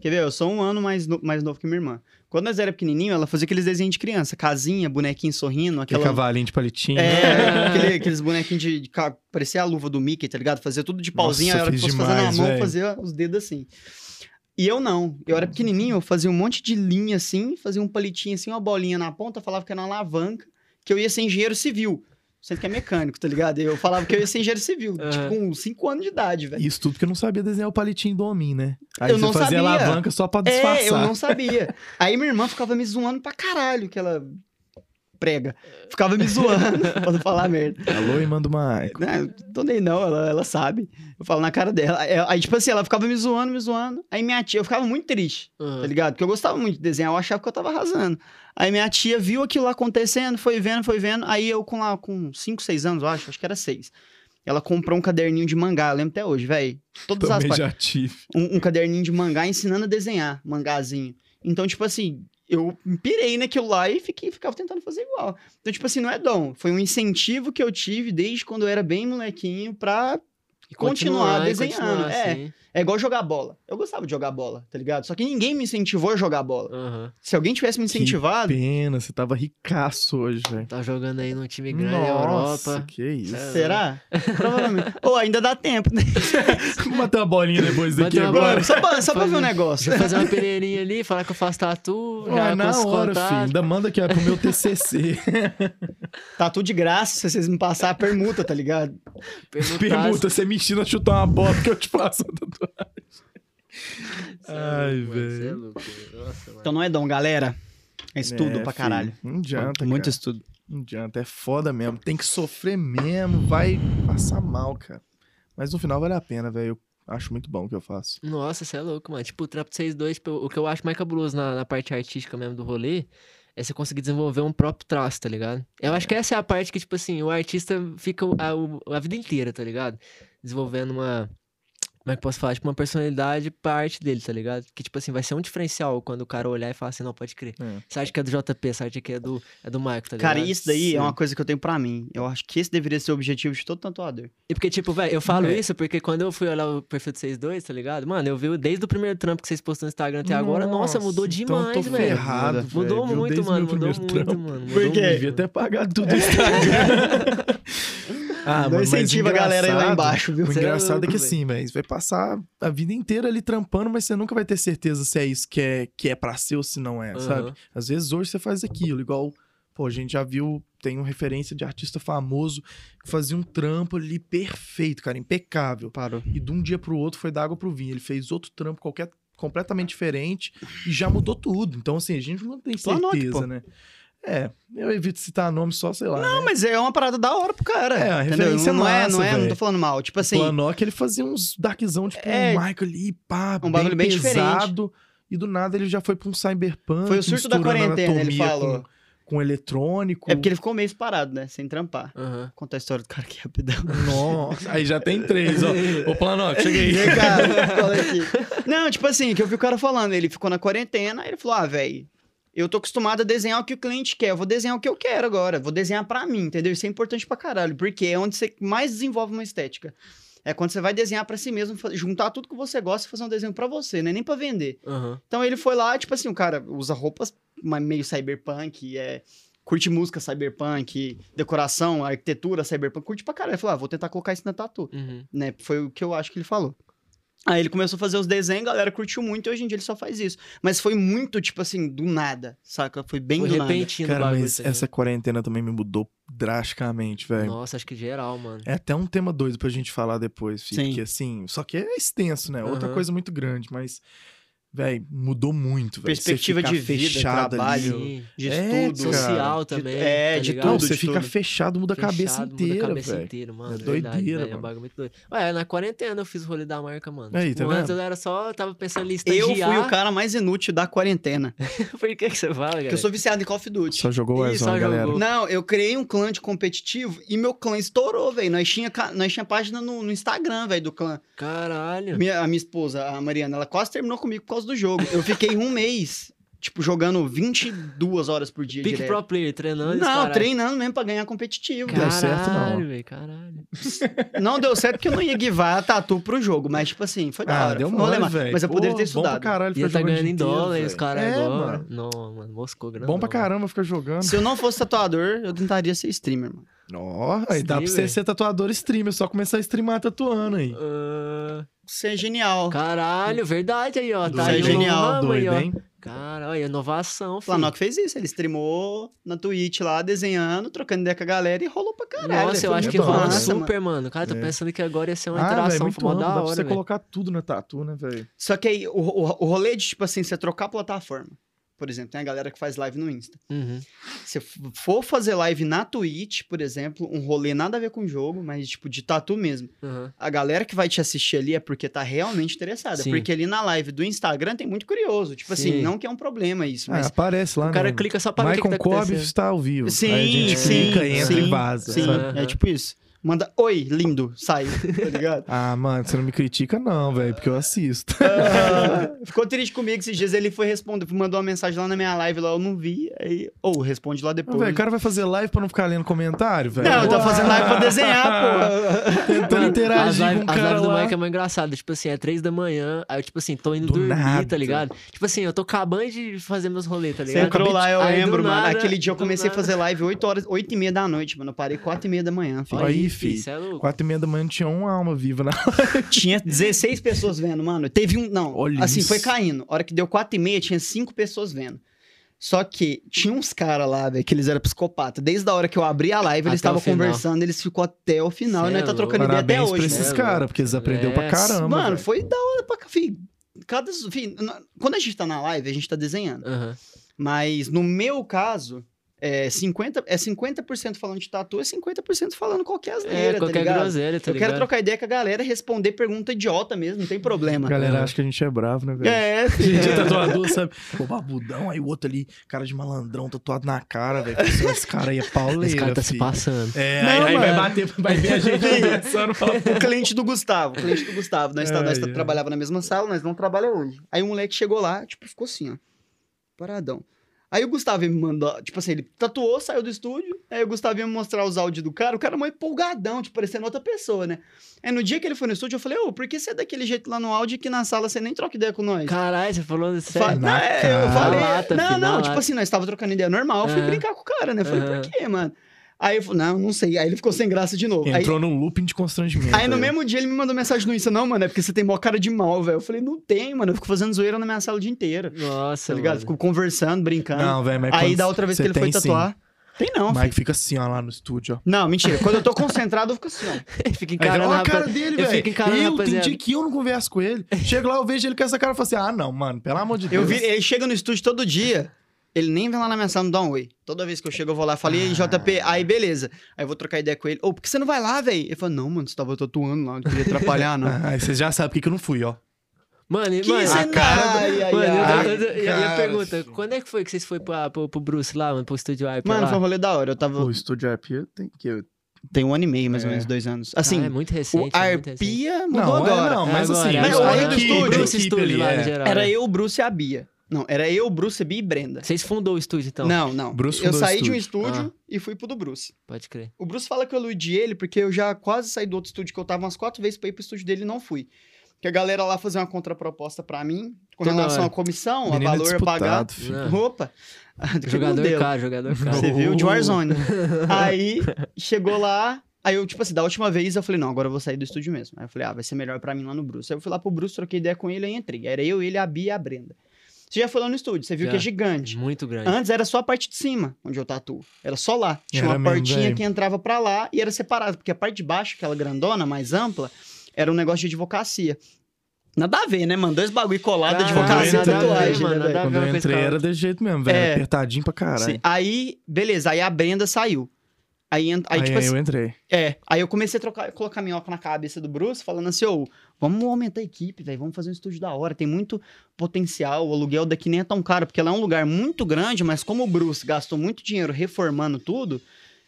Quer ver? Eu sou um ano mais, no- mais novo que minha irmã. Quando nós era pequenininho, ela fazia aqueles desenhos de criança. Casinha, bonequinho sorrindo,
Aquele
aquela...
cavalinho de palitinho.
É, aquele- aqueles bonequinhos de, de Parecia a luva do Mickey, tá ligado? Fazia tudo de pauzinho,
Nossa,
a hora que fosse fazer na
demais,
mão, fazia os dedos assim. E eu não. Eu era pequenininho, eu fazia um monte de linha assim, fazia um palitinho assim, uma bolinha na ponta, falava que era uma alavanca, que eu ia ser engenheiro civil. Sendo que é mecânico, tá ligado? Eu falava que eu ia ser engenheiro civil,
Aham.
tipo, com 5 anos de idade, velho.
Isso tudo porque eu não sabia desenhar o palitinho do homem, né? Aí
Eu
você
não
fazia
sabia.
alavanca só pra disfarçar.
É, eu não sabia. Aí minha irmã ficava me zoando pra caralho, que ela prega. Ficava me zoando pra não falar merda.
Alô, irmã do Maico.
Não, tô nem não, ela, ela sabe. Eu falo na cara dela. É, Aí, tipo assim, ela ficava me zoando, me zoando. Aí minha tia, eu ficava muito triste,
Ah,
tá ligado? Porque eu gostava muito de desenhar, eu achava que eu tava arrasando. Aí minha tia viu aquilo lá acontecendo, foi vendo, foi vendo. Aí eu com lá, com 5, 6 anos, eu acho, acho que era 6. Ela comprou um caderninho de mangá, eu lembro até hoje, velho. Todas as
Também
páginas
já tive.
um, um caderninho de mangá ensinando a desenhar, mangazinho. Então, tipo assim, eu pirei naquilo lá e fiquei, ficava tentando fazer igual. Então, tipo assim, não é dom. Foi um incentivo que eu tive desde quando eu era bem molequinho pra
e
continuar
e
desenhando,
continuar,
é.
assim.
É igual jogar bola. Eu gostava de jogar bola, tá ligado? Só que ninguém me incentivou a jogar bola.
Aham.
Se alguém tivesse me
Que
incentivado.
Pena, você tava ricaço hoje, velho.
Tá jogando aí num time grande da
Nossa,
Europa.
que isso.
É.
Será? Provavelmente. Ou ainda dá tempo, né?
Vamos bater uma bolinha depois daqui
Bater
agora.
Só pra, só pra ver um negócio.
Fazer uma peneirinha ali, falar que eu faço tatu.
Ué,
já
na hora,
contatos.
filho. Ainda manda aqui pro meu TCC.
Tudo de graça se vocês me passar a permuta, tá ligado?
Pergunta, você me ensina a chutar uma bola que eu te faço a tatuagem.
se-
Ai,
é
velho.
Então não é dom, galera. É estudo
É,
pra
filho,
caralho.
Não adianta,
Muito
cara.
estudo.
Não adianta, é foda mesmo. Tem que sofrer mesmo, vai passar mal, cara. Mas no final vale a pena, velho. Eu acho muito bom o que eu faço.
Nossa, você é louco, mano. Tipo, o vocês dois, tipo, o que eu acho mais cabuloso na, na parte artística mesmo do rolê é você conseguir desenvolver um próprio traço, tá ligado? Eu acho que essa é a parte que, tipo assim, o artista fica a, a vida inteira, tá ligado? Desenvolvendo uma. Como é que eu posso falar? Tipo, uma personalidade pra arte dele, tá ligado? Que, tipo assim, vai ser um diferencial quando o cara olhar e falar assim, não, pode crer.
É.
Essa arte que é do JP, essa arte aqui é do, é do Marco, tá ligado?
Cara, isso daí
Sim.
é uma coisa que eu tenho pra mim. Eu acho que esse deveria ser o objetivo de todo tatuador.
E porque, tipo, velho, eu falo
É.
isso porque quando eu fui olhar o perfil de vocês dois, tá ligado? Mano, eu vi desde o primeiro trampo que vocês postam no Instagram até agora, nossa, mudou
então eu tô
demais, velho.
ferrado,
Mudou
viu?
muito, mano. Mudou
primeiro
muito,
trampo.
mano.
Por
Mudou
quê?
muito.
Devia ter pagado tudo no Instagram. ah,
Não
mas
incentiva a galera aí lá embaixo, viu?
O
é
engraçado é que assim, você vai passar a vida inteira ali trampando, mas você nunca vai ter certeza se é isso que é, que é pra ser ou se não é, sabe?
Aham.
Às vezes hoje você faz aquilo, igual, pô, a gente já viu, tem uma referência de artista famoso que fazia um trampo ali perfeito, cara, impecável.
Parou.
E de um dia pro outro foi da água pro vinho. Ele fez outro trampo qualquer, completamente diferente e já mudou tudo. Então, assim, a gente não tem certeza, né? É, eu evito citar nome só, sei lá.
Não,
né?
mas é uma parada da hora pro cara.
É, a referência
Não, é,
massa,
não é, não tô
velho.
falando mal. Tipo assim,
o Planok, ele fazia uns darkzão, tipo
É,
um Michael ali, pá,
um bagulho bem
pesado. E do nada ele já foi pra um cyberpunk.
Foi o surto da quarentena, ele falou.
Com, com eletrônico.
é porque ele ficou um mês parado, né? Sem trampar.
Aham.
Contar a história do cara aqui rapidão.
Nossa, aí já tem três, ó. Ô, Planok, chega aí.
Vem cá, aqui. Não, tipo assim, que eu vi o cara falando, ele ficou na quarentena, aí ele falou: ah, velho, eu tô acostumado a desenhar o que o cliente quer, eu vou desenhar o que eu quero agora, vou desenhar pra mim, entendeu? Isso é importante pra caralho, porque é onde você mais desenvolve uma estética. É quando você vai desenhar pra si mesmo, juntar tudo que você gosta e fazer um desenho pra você, né? Nem pra vender.
Aham.
Então ele foi lá, tipo assim, o cara usa roupas meio cyberpunk, é, curte música cyberpunk, decoração, arquitetura cyberpunk, curte pra caralho. Ele falou, ah, vou tentar colocar isso na tatu
Uhum.
né? Foi o que eu acho que ele falou. Aí ele começou a fazer os desenhos, a galera curtiu muito e hoje em dia ele só faz isso. Mas foi muito, tipo assim, do nada, saca? Foi bem
Foi
do nada.
repentino o
Cara,
bagulho.
mas essa quarentena também me mudou drasticamente, velho.
Nossa, acho que geral, mano.
É até um tema doido pra gente falar depois, filho.
Sim.
Porque assim, só que é extenso, né? Outra coisa muito grande, mas, velho, mudou muito, velho. Você
Perspectiva de vida,
fechado
trabalho,
ali.
De
É,
estudo.
cara.
Social
De-
também.
é,
tá
de
ligado?
Não,
tudo,
você
de
fica
tudo.
fechado, muda a cabeça
Fechado, muda
inteira,
a cabeça inteira, mano.
É
verdade,
doideira,
velho, É um
mano.
bagulho muito doido. Ué, na quarentena eu fiz o rolê da marca, mano.
Aí,
tipo,
tá
antes eu era só, eu tava pensando em
Eu
estagiar.
fui o cara mais inútil da quarentena.
Por que que você fala, cara?
Porque eu sou viciado em Call of Duty.
Só jogou Warzone, galera.
jogou.
Não, eu criei um clã de competitivo e meu clã estourou, velho. Nós tinha, nós tinha página no, no Instagram, velho, do clã.
Caralho.
Minha, a minha esposa, a Mariana, ela quase terminou comigo por causa do jogo. Eu fiquei um mês, tipo, jogando 22 horas por dia direto.
pro player, treinando.
Não,
caralho.
treinando mesmo pra ganhar competitivo.
Deu
velho.
certo, não.
Caralho, velho, caralho.
Não deu certo porque eu não ia guivar a tatu pro jogo, mas, tipo assim, foi da
Ah,
hora.
deu mole, velho.
Mas eu poderia ter
Bom pra
estudado.
caralho,
ele tá ganhando em
inteiro,
dólar, os
velho.
caras
É,
agora.
mano.
Não, mano, moscou grande.
Bom pra caramba ficar jogando.
Se eu não fosse tatuador, eu tentaria ser streamer, mano.
Ó, aí dá pra você ser tatuador streamer, só começar a streamar tatuando aí.
Isso é genial.
caralho, verdade aí, ó. Tá
Isso é
aí
genial,
ramo aí,
doido,
ó.
hein?
Cara, olha, inovação,
O
filho.
Planok fez isso, ele streamou na Twitch lá, desenhando, trocando ideia com a galera e rolou pra caralho.
Nossa, eu acho
muito
que
massa,
super,
mano.
Cara, tô
É.
pensando que agora ia ser uma
Ah,
interação
muito
mó
amplo,
da
dá pra
hora,
você
velho.
colocar tudo na tatu, né, velho?
Só que aí, o, o, o rolê de, tipo assim, você trocar a plataforma. Por exemplo, tem a galera que faz live no Insta.
Uhum.
Se for fazer live na Twitch, por exemplo, um rolê nada a ver com o jogo, mas tipo de tatu mesmo.
Uhum.
A galera que vai te assistir ali é porque tá realmente interessada.
Sim.
Porque ali na live do Instagram tem muito curioso. Tipo assim,
Sim.
não que é um problema isso,
Ah,
mas.
aparece lá,
O cara
né?
clica só pra ver o que, que
Michael
tá
Cobb está ao vivo.
Sim,
Aí a gente
sim,
clica, entra
sim,
e vaza.
Sim,
sabe?
é tipo isso. Manda, oi, lindo, sai, tá ligado?
Ah, mano, você não me critica não, velho, porque eu assisto.
Ah, ficou triste comigo esses dias. Ele foi responder, mandou uma mensagem lá na minha live, lá eu não vi. Aí, ou responde lá depois.
velho, o cara vai fazer live pra não ficar lendo comentário, velho.
não, eu tô fazendo live pra desenhar, pô.
Tentando interagir
as live-
com o
As
cara
lives do. Mike é mais engraçado. Tipo assim, é três da manhã, aí eu, tipo assim, tô indo
Do
dormir,
nada.
tá ligado? Tipo assim, eu tô acabando de fazer meus rolês, tá
Você
ligado?
entrou lá, eu
Aí,
lembro, mano.
nada-
Aquele dia eu comecei a
nada-
fazer live 8 horas, 8 e meia da noite, mano. Eu parei 4 e meia da manhã, filho.
Aí.
Filho, é louco.
Quatro e meia da manhã não tinha uma alma viva, né?
Tinha 16 pessoas vendo, mano. Teve um. Não,
Olha
assim,
isso.
foi caindo. A hora que deu 4 e meia, tinha 5 pessoas vendo. Só que tinha uns caras lá, velho, que eles eram psicopatas. Desde a hora que eu abri a live, eles estavam conversando, eles ficou até o final.
Cê
e nós
é
tá trocando ideia até
Parabéns
hoje,
pra esses
né,
caras, porque eles aprenderam pra
É,
caramba.
Mano,
velho.
foi da hora pra. Filho, cada. Filho, na- quando a gente tá na live, a gente tá desenhando.
Aham.
Mas no meu caso, é 50%, é 50 falando de tatu e 50% falando qualquer asneira,
É,
tá
qualquer
ligado?
groselha, tá
eu
ligado?
quero trocar ideia com a galera e responder pergunta idiota mesmo, não tem problema.
A galera
Aham.
acha que a gente é bravo, né, velho?
É,
A
filho.
gente é tatuador, sabe? Pô, babudão, aí o outro ali, cara de malandrão, tatuado na cara, velho. Pensou, Esse cara aí é pauleira,
Esse cara tá se
filho.
passando.
É,
Não,
aí, aí vai bater, vai ver a gente conversando. fala,
o cliente do Gustavo, o cliente do Gustavo. Nós, tá, nós tá- trabalhava na mesma sala, nós não trabalhamos hoje. Aí o moleque chegou lá, tipo, ficou assim, ó. Paradão. Aí o Gustavo me mandou, tipo assim, ele tatuou, saiu do estúdio, aí o Gustavo ia me mostrar os áudios do cara, o cara mó empolgadão, tipo, parecendo outra pessoa, né? Aí no dia que ele foi no estúdio, eu falei, ô, por que você é daquele jeito lá no áudio que na sala você nem troca ideia com nós?
Caralho, você falou isso
Fa-
sério?
não, é,
cara.
eu falei,
lata,
não, não, tipo
lata.
assim, nós tava trocando ideia normal, eu fui
Aham.
brincar com o cara, né? Eu falei,
Aham.
por quê, mano? Aí eu falei, não, não sei. Aí ele ficou sem graça de novo. Aí,
Entrou num looping de constrangimento.
aí no
aí.
mesmo dia ele me mandou mensagem no Insta, não, mano, é porque você tem mó cara de mal, velho. Eu falei, não tem, mano, eu fico fazendo zoeira na minha sala o dia inteiro.
Nossa,
Tá ligado?
mano.
Fico conversando, brincando.
Não, velho, mas
aí da outra vez que ele foi
tem, sim.
tatuar, tem não,
O
filho.
Mike fica assim, ó, lá no estúdio, ó.
Não, mentira. Quando eu tô concentrado, eu fico assim, ó.
Fica
Aí,
encarando
olha
a
cara dele,
Eu
velho.
fico encarando
Eu, tem dia que eu não converso com ele. Chego lá, eu vejo ele com essa cara e falo assim, ah, não, mano, pelo amor de
Eu
Deus.
vi, ele chega no estúdio todo dia. Ele nem vem lá na minha sala me dar um oi. Toda vez que eu chego, eu vou lá e falo, e aí, JP, aí beleza. Aí eu vou trocar ideia com ele. Ô, por que você não vai lá, velho? Ele falou, não, mano, você tava tatuando lá, não queria atrapalhar, não.
Ah, aí você já sabe por que que eu não fui, ó.
Mano, e-
que
mano,
você
cara do-
ai, ai,
Mano, eu-
ai.
eu- eu- e a pergunta, quando é que foi que vocês foram pra- pro, pro Bruce lá, mano, pro estúdio Hype
Mano,
lá?
foi um rolê da hora. Eu tava.
O estúdio Arpia tem que. eu-
Tem um ano e meio, mais ou
É.
menos, dois anos.
Ah,
Assim,
é muito
o
recente. é muito recente.
Arpia mudou
Não, é,
agora.
não, mas
Agora,
assim,
Mas
a
o
equipe-
do estúdio,
a
Bruce Studio lá,
é.
no geral.
Era
né?
eu, o Bruce e a Bia. Não, era eu, Bruce, a Bia e Brenda.
Vocês fundou o estúdio, então?
Não, não.
Bruce
eu
fundou
saí de um
estúdio.
estúdio e fui pro do Bruce.
Pode crer.
O Bruce fala que eu iludi ele porque eu já quase saí do outro estúdio que eu tava umas quatro vezes pra ir pro estúdio dele e não fui. Que a galera lá fazia uma contraproposta pra mim com
Toda
relação
hora.
à comissão, a
Menino
valor
disputado,
pagado.
filho.
Roupa. Que
Jogador caro, jogador caro.
Você viu? De. Warzone. aí chegou lá. Aí eu, tipo assim, da última vez eu falei, não, agora eu vou sair do estúdio mesmo. Aí eu falei, ah, vai ser melhor pra mim lá no Bruce. Aí eu fui lá pro Bruce, troquei ideia com ele e entrei. Era eu, ele, a Bia e a Brenda. Você já foi lá no estúdio, você viu
Já.
que é gigante.
Muito grande.
Antes era só a parte de cima, onde eu tatuo. Era só lá. Tinha
Era
uma portinha
velho.
que entrava pra lá e era separado, porque a parte de baixo, aquela grandona, mais ampla, era um negócio de advocacia. Nada a ver, né, mano? Dois bagulho colado,
Caralho,
advocacia e
nada a ver,
tatuagem,
mano,
Quando
ver uma
eu entrei era desse jeito mesmo, velho.
É.
Apertadinho pra caralho.
Sim. Aí, beleza, aí a Brenda saiu. Aí, aí,
Aí,
tipo
aí
assim,
eu entrei.
é, aí eu comecei a trocar, colocar minhoca na cabeça do Bruce, falando assim, ô, vamos aumentar a equipe, velho, vamos fazer um estúdio da hora, tem muito potencial, o aluguel daqui nem é tão caro, porque ela é um lugar muito grande, mas como o Bruce gastou muito dinheiro reformando tudo,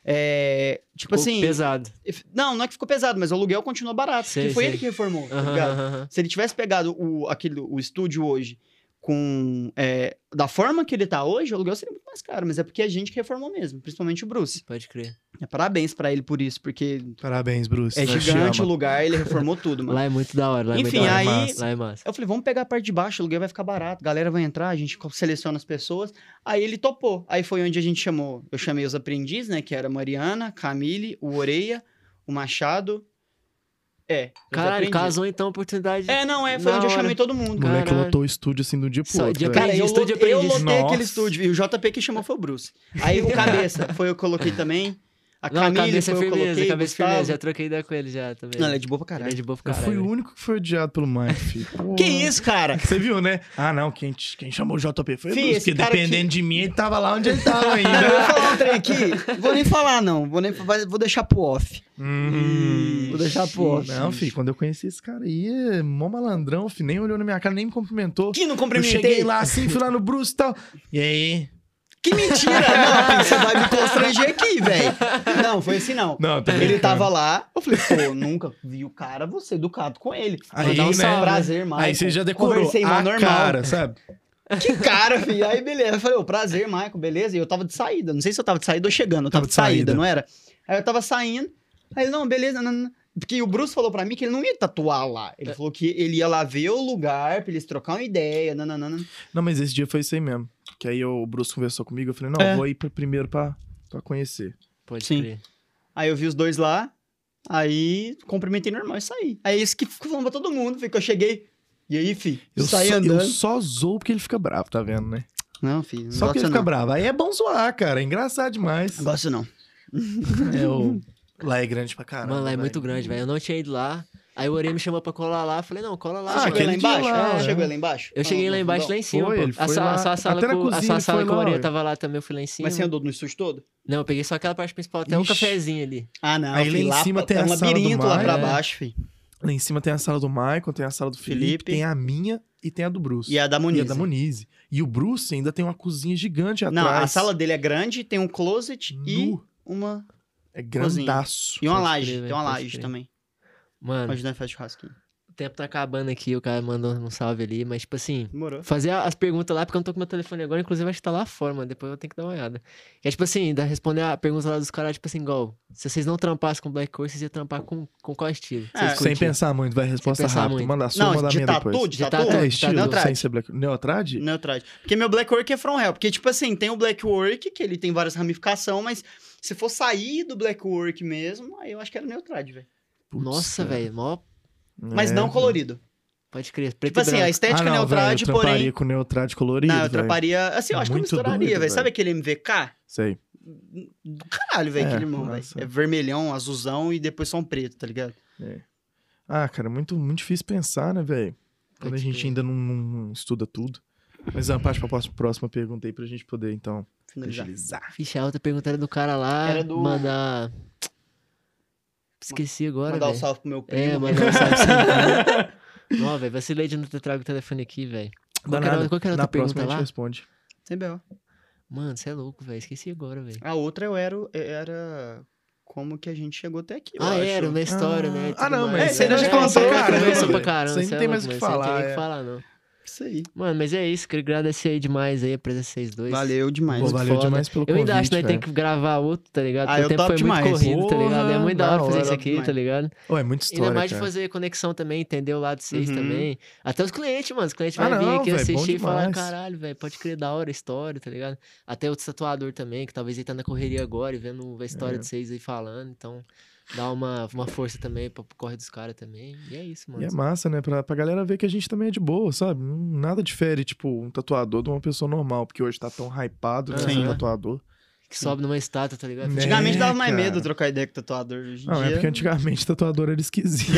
é, tipo
Ficou
assim,
pesado.
não, não é que ficou pesado, mas o aluguel continua barato,
Sei,
porque foi
sei.
ele que reformou, tá
aham.
Se ele tivesse pegado o, aquele, o estúdio hoje com. é, da forma que ele tá hoje, o aluguel seria muito mais caro. Mas é porque a gente que reformou mesmo, principalmente o Bruce.
Pode crer.
É, parabéns pra ele por isso, porque
Parabéns, Bruce.
é
Nós te
gigante o
ama.
lugar, ele reformou tudo, mano.
Lá é muito da hora. Lá é
Enfim,
muito da hora.
aí-
Massa, Lá é massa.
Eu falei, vamos pegar a parte de baixo, o aluguel vai ficar barato, a galera vai entrar, a gente seleciona as pessoas. Aí ele topou. Aí foi onde a gente chamou. Eu chamei os aprendizes, né? Que era a Mariana, Camille, o Oreia, o Machado. É.
Caralho, casou então a oportunidade.
É, não, é. Foi onde eu
hora.
chamei todo
O
mundo.
moleque
Caralho.
lotou o estúdio assim do dia pro
Só
outro. velho.
Cara, eu,
estúdio
eu lotei aquele
Nossa.
estúdio. E o JP que chamou foi o Bruce. Aí o Cabeça foi eu que coloquei também. A
Não, a
Camille
cabeça é
foi eu que
firmeza,
coloquei.
cabeça
Gustavo.
firmeza. Já troquei ideia com ele já também.
Não, ela é de boa pra
Ele
caralho.
é de boa pra
Eu
caralho.
fui o único que foi odiado pelo Mike, filho. Pô.
Que isso, cara?
Você viu, né? Ah, não, quem, quem chamou o JP foi o
Fih,
porque dependendo de mim, ele tava lá onde ele tava
Não, eu vou
ainda.
falar um trem aqui. Vou nem falar, não. Vou, nem, vou deixar pro off.
Hum.
Vou deixar pro off.
Não, filho, quando eu conheci esse cara aí, é mó malandrão, filho, nem olhou na minha cara, nem me cumprimentou.
Que não
Eu
cumprimentei?
cheguei lá assim, fui lá no Bruce e tal. E aí?
Que mentira! Não, filho, você vai me constranger aqui, velho. Não, foi assim não.
Não, tá
Ele tava lá, eu falei, pô, nunca vi o cara, vou ser educado com ele.
Aí,
Mandar um
né?
Prazer, Michael.
Aí você já decorou
Conversei mal
a
normal.
cara, sabe?
Que cara, filho. Aí, beleza. Eu falei, ô, prazer, Michael, beleza? E eu tava de saída. Não sei se eu tava de saída ou chegando. Eu tava,
Tava
de
de
saída,
saída.
não era? Aí eu tava saindo. Aí ele, não, beleza. Não, não. Porque o Bruce falou pra mim que ele não ia tatuar lá. Ele
É.
falou que ele ia lá ver o lugar pra eles trocar uma ideia. Não, não, não, não.
Não, mas esse dia foi isso aí mesmo. Que aí o Bruce conversou comigo, eu falei, não,
É.
vou ir pra- primeiro pra, pra conhecer.
Pode
Sim.
crer.
Aí eu vi os dois lá. Aí cumprimentei normal e saí. Aí esse que ficou falando pra todo mundo. Foi que eu cheguei. E aí, fi?
Eu,
saí
só,
andando.
eu só zoo porque ele fica bravo, tá vendo, né?
Não, filho. Não
Só porque
gosto
ele fica
não.
bravo. Aí é bom zoar, cara. É engraçado demais.
Não gosto não.
É o... Lá é grande pra caramba.
Mano, lá é muito
velho.
grande, velho. Eu não tinha ido lá. Aí o Orelha me chamou pra colar lá. Eu falei, não, cola lá.
Ah,
Chegou
chegou
lá embaixo?
lá,
Ah,
né?
Chegou lá embaixo?
Eu cheguei
Ah,
lá
não,
embaixo,
não.
lá em cima,
Foi,
A,
foi
sa-
lá.
a sua sala
Até na
com, a
cozinha
sala
foi
com o
ué.
tava lá também, eu fui lá em cima.
Mas você andou no estúdio todo?
Não, eu peguei só aquela parte principal, até um
Ixi.
cafezinho ali.
Ah, não.
Aí lá em cima tem
é
a
um
sala do
labirinto lá pra
é.
baixo, filho.
Lá em cima tem a sala do Michael, tem a sala do Felipe,
Felipe.
tem a minha e tem a do Bruce.
E a da
E
Muniz.
a da Muniz. E o Bruce ainda tem uma cozinha gigante
Não,
atrás.
a sala dele é grande, tem um closet e uma...
É
cozinha.
grandaço.
E uma laje. tem uma laje também.
Mano,
Pode dar faz churrasquinho.
o tempo tá acabando aqui, o cara mandou um salve ali, mas tipo assim.
Demorou.
Fazer a- as perguntas lá, porque eu não tô com meu telefone agora, inclusive acho que tá lá fora, mano. Depois eu tenho que dar uma olhada. É tipo assim, da responder a pergunta lá dos caras, tipo assim, igual, se vocês não trampassem com Black Core, vocês iam trampar com, com qual estilo?
É,
Sem
curtiam?
pensar muito, vai resposta
pensar
rápida.
muito.
Manda a sua,
Não,
manda a
de
minha
tatu,
depois.
de
De
tatu.
É, estilo,
Neutrade.
sem ser black... Neutrade?
Neutrade. Porque meu black work é from hell. Porque, tipo assim, tem o black work, que ele tem várias ramificações, mas se for sair do black work mesmo, aí eu acho que era neutrade, velho.
Putz,
Nossa, velho, mó.
Mas
É,
não colorido.
Pode crer. Preto
Tipo
e
assim, a
branco.
estética
ah, não,
neutrade,
velho, eu
porém.
com neutrade colorido,
Não, eu tramparia. Assim, eu acho que eu misturaria,
doido,
velho. Sabe aquele MVK?
Sei.
Do caralho, velho,
É,
aquele irmão, velho. É vermelhão, azulzão e depois só um preto, tá ligado?
Ah, cara, é muito, muito difícil pensar, né, velho? Quando
Pode
a gente
crer.
ainda não, não estuda tudo. Mas ah, parte pra próxima, próxima pergunta aí pra gente poder, então,
Finalizar.
Vixe, a outra pergunta era do cara lá.
Era do-
Mandar. Esqueci agora,
Mandar um
velho.
salve pro meu primo.
É, mandar um salve você. Não, velho, vacilei de não ter trago o telefone aqui, velho. Qual que era- qual que era a
Na próxima
pergunta
a gente
lá?
responde.
Sem B.O.
Mano, você é louco, velho. Esqueci agora, velho.
A outra eu era, era como que a gente chegou até aqui, eu
Ah,
acho.
era uma história, né? e
Ah,
tudo
não,
mais.
mas
já
É, nós
caramba,
conversamos pra
velho.
caramba.
Isso aí não
é
tem mais o que
aí não
falar,
tem nem o
é.
que falar, não.
Isso aí.
Mano, mas é isso. Queria agradecer aí demais aí a presença de vocês dois.
Valeu demais.
Pô,
Muito
valeu
foda.
demais pelo
Eu ainda acho que nós
convite,
tem que gravar outro, tá ligado?
Ah,
Porque o tempo foi muito
demais.
corrido, tá ligado? É
Porra,
muito da hora fazer isso aqui,
demais.
tá ligado?
Ô, é muita história,
Ainda mais de
cara.
fazer conexão também, entender o lado de vocês
Uhum.
também. Até os clientes, mano. Os clientes
Ah,
vão vir aqui
véi, bom
assistir e falar, caralho, velho, pode crer da hora a história, tá ligado? Até outro tatuador também, que talvez ele tá na correria agora e vendo a história
É.
de vocês aí falando. Então, dá uma, uma força também pro corre dos caras também. E é isso, mano.
E é massa, né? Pra, pra galera ver que a gente também é de boa, sabe? Nada difere, tipo, um tatuador de uma pessoa normal, porque hoje tá tão hypado, né?
Sim.
Ser tatuador.
Que sobe numa estátua, tá ligado?
Né?
Antigamente dava mais
cara.
medo trocar ideia com o tatuador. Hoje
Não, é
dia...
porque antigamente tatuador era esquisito.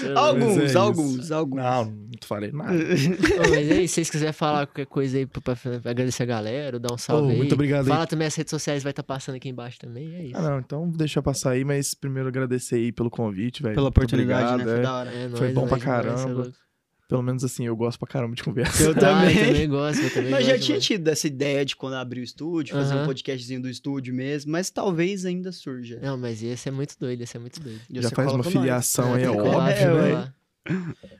Cê é louco.
alguns,
é
alguns, alguns.
Não, falei nada.
Ô, mas é isso, se vocês quiserem falar qualquer coisa aí pra, pra- pra agradecer a galera, ou dar um salve
Ô,
aí.
muito obrigado aí.
Fala também as redes sociais, vai estar passando aqui embaixo também. É isso.
Ah, não, então vou deixar passar aí, mas primeiro agradecer aí pelo convite, velho.
Pela oportunidade,
obrigado,
né? Foi
é.
da hora.
É,
Foi bom pra
cê é
caramba.
louco.
Pelo menos assim, eu gosto pra caramba de conversa.
Eu
Ah,
também.
eu também gosto, eu também
Nós
gosto
já tinha tido essa ideia de quando abrir o estúdio, fazer um podcastzinho do estúdio mesmo, mas talvez ainda surja.
Não, mas ia ser muito doido, ia ser muito doido.
Já
você
faz uma
nós.
filiação aí, é óbvio, né?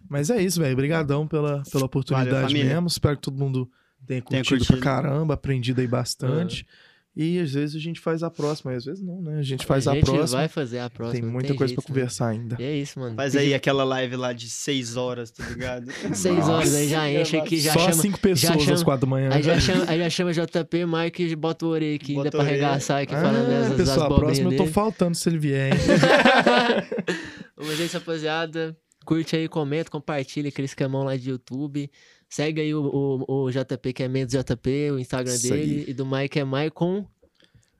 Mas é isso, velho. Obrigadão pela, pela oportunidade
família.
mesmo. Espero que todo mundo tenha
Tenha
curtido,
curtido.
pra caramba, aprendido aí bastante. E às vezes a gente faz a próxima, e às vezes não, né? A gente faz a,
gente
próxima.
vai fazer a próxima.
Tem muita coisa
jeito,
pra
né?
conversar ainda.
E é isso, mano.
Faz aí aquela live lá de seis horas, tá ligado?
Seis horas, aí já enche aqui, já
Só
chama.
cinco pessoas
chama-
às quatro da manhã.
Aí já chama, aí já chama JP, Mike e bota o orelha aqui, ainda
Bota
pra
o orelha.
arregaçar aqui,
Ah,
falando essas
pessoal, a próxima eu tô
dele.
faltando se ele vier, hein?
Mas é isso, rapaziada. Curte aí, comenta, compartilha aquele esquemão lá de YouTube. Segue aí o, o, o JP, que é Mendes JP, o Instagram
Isso
dele.
aí.
E do Mike é Maicon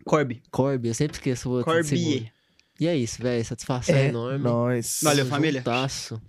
Corby.
Corby. Eu sempre esqueço o outro.
Corbier.
E é isso, velho. Satisfação
É
enorme.
nóis.
Valeu, família.
Juntasso.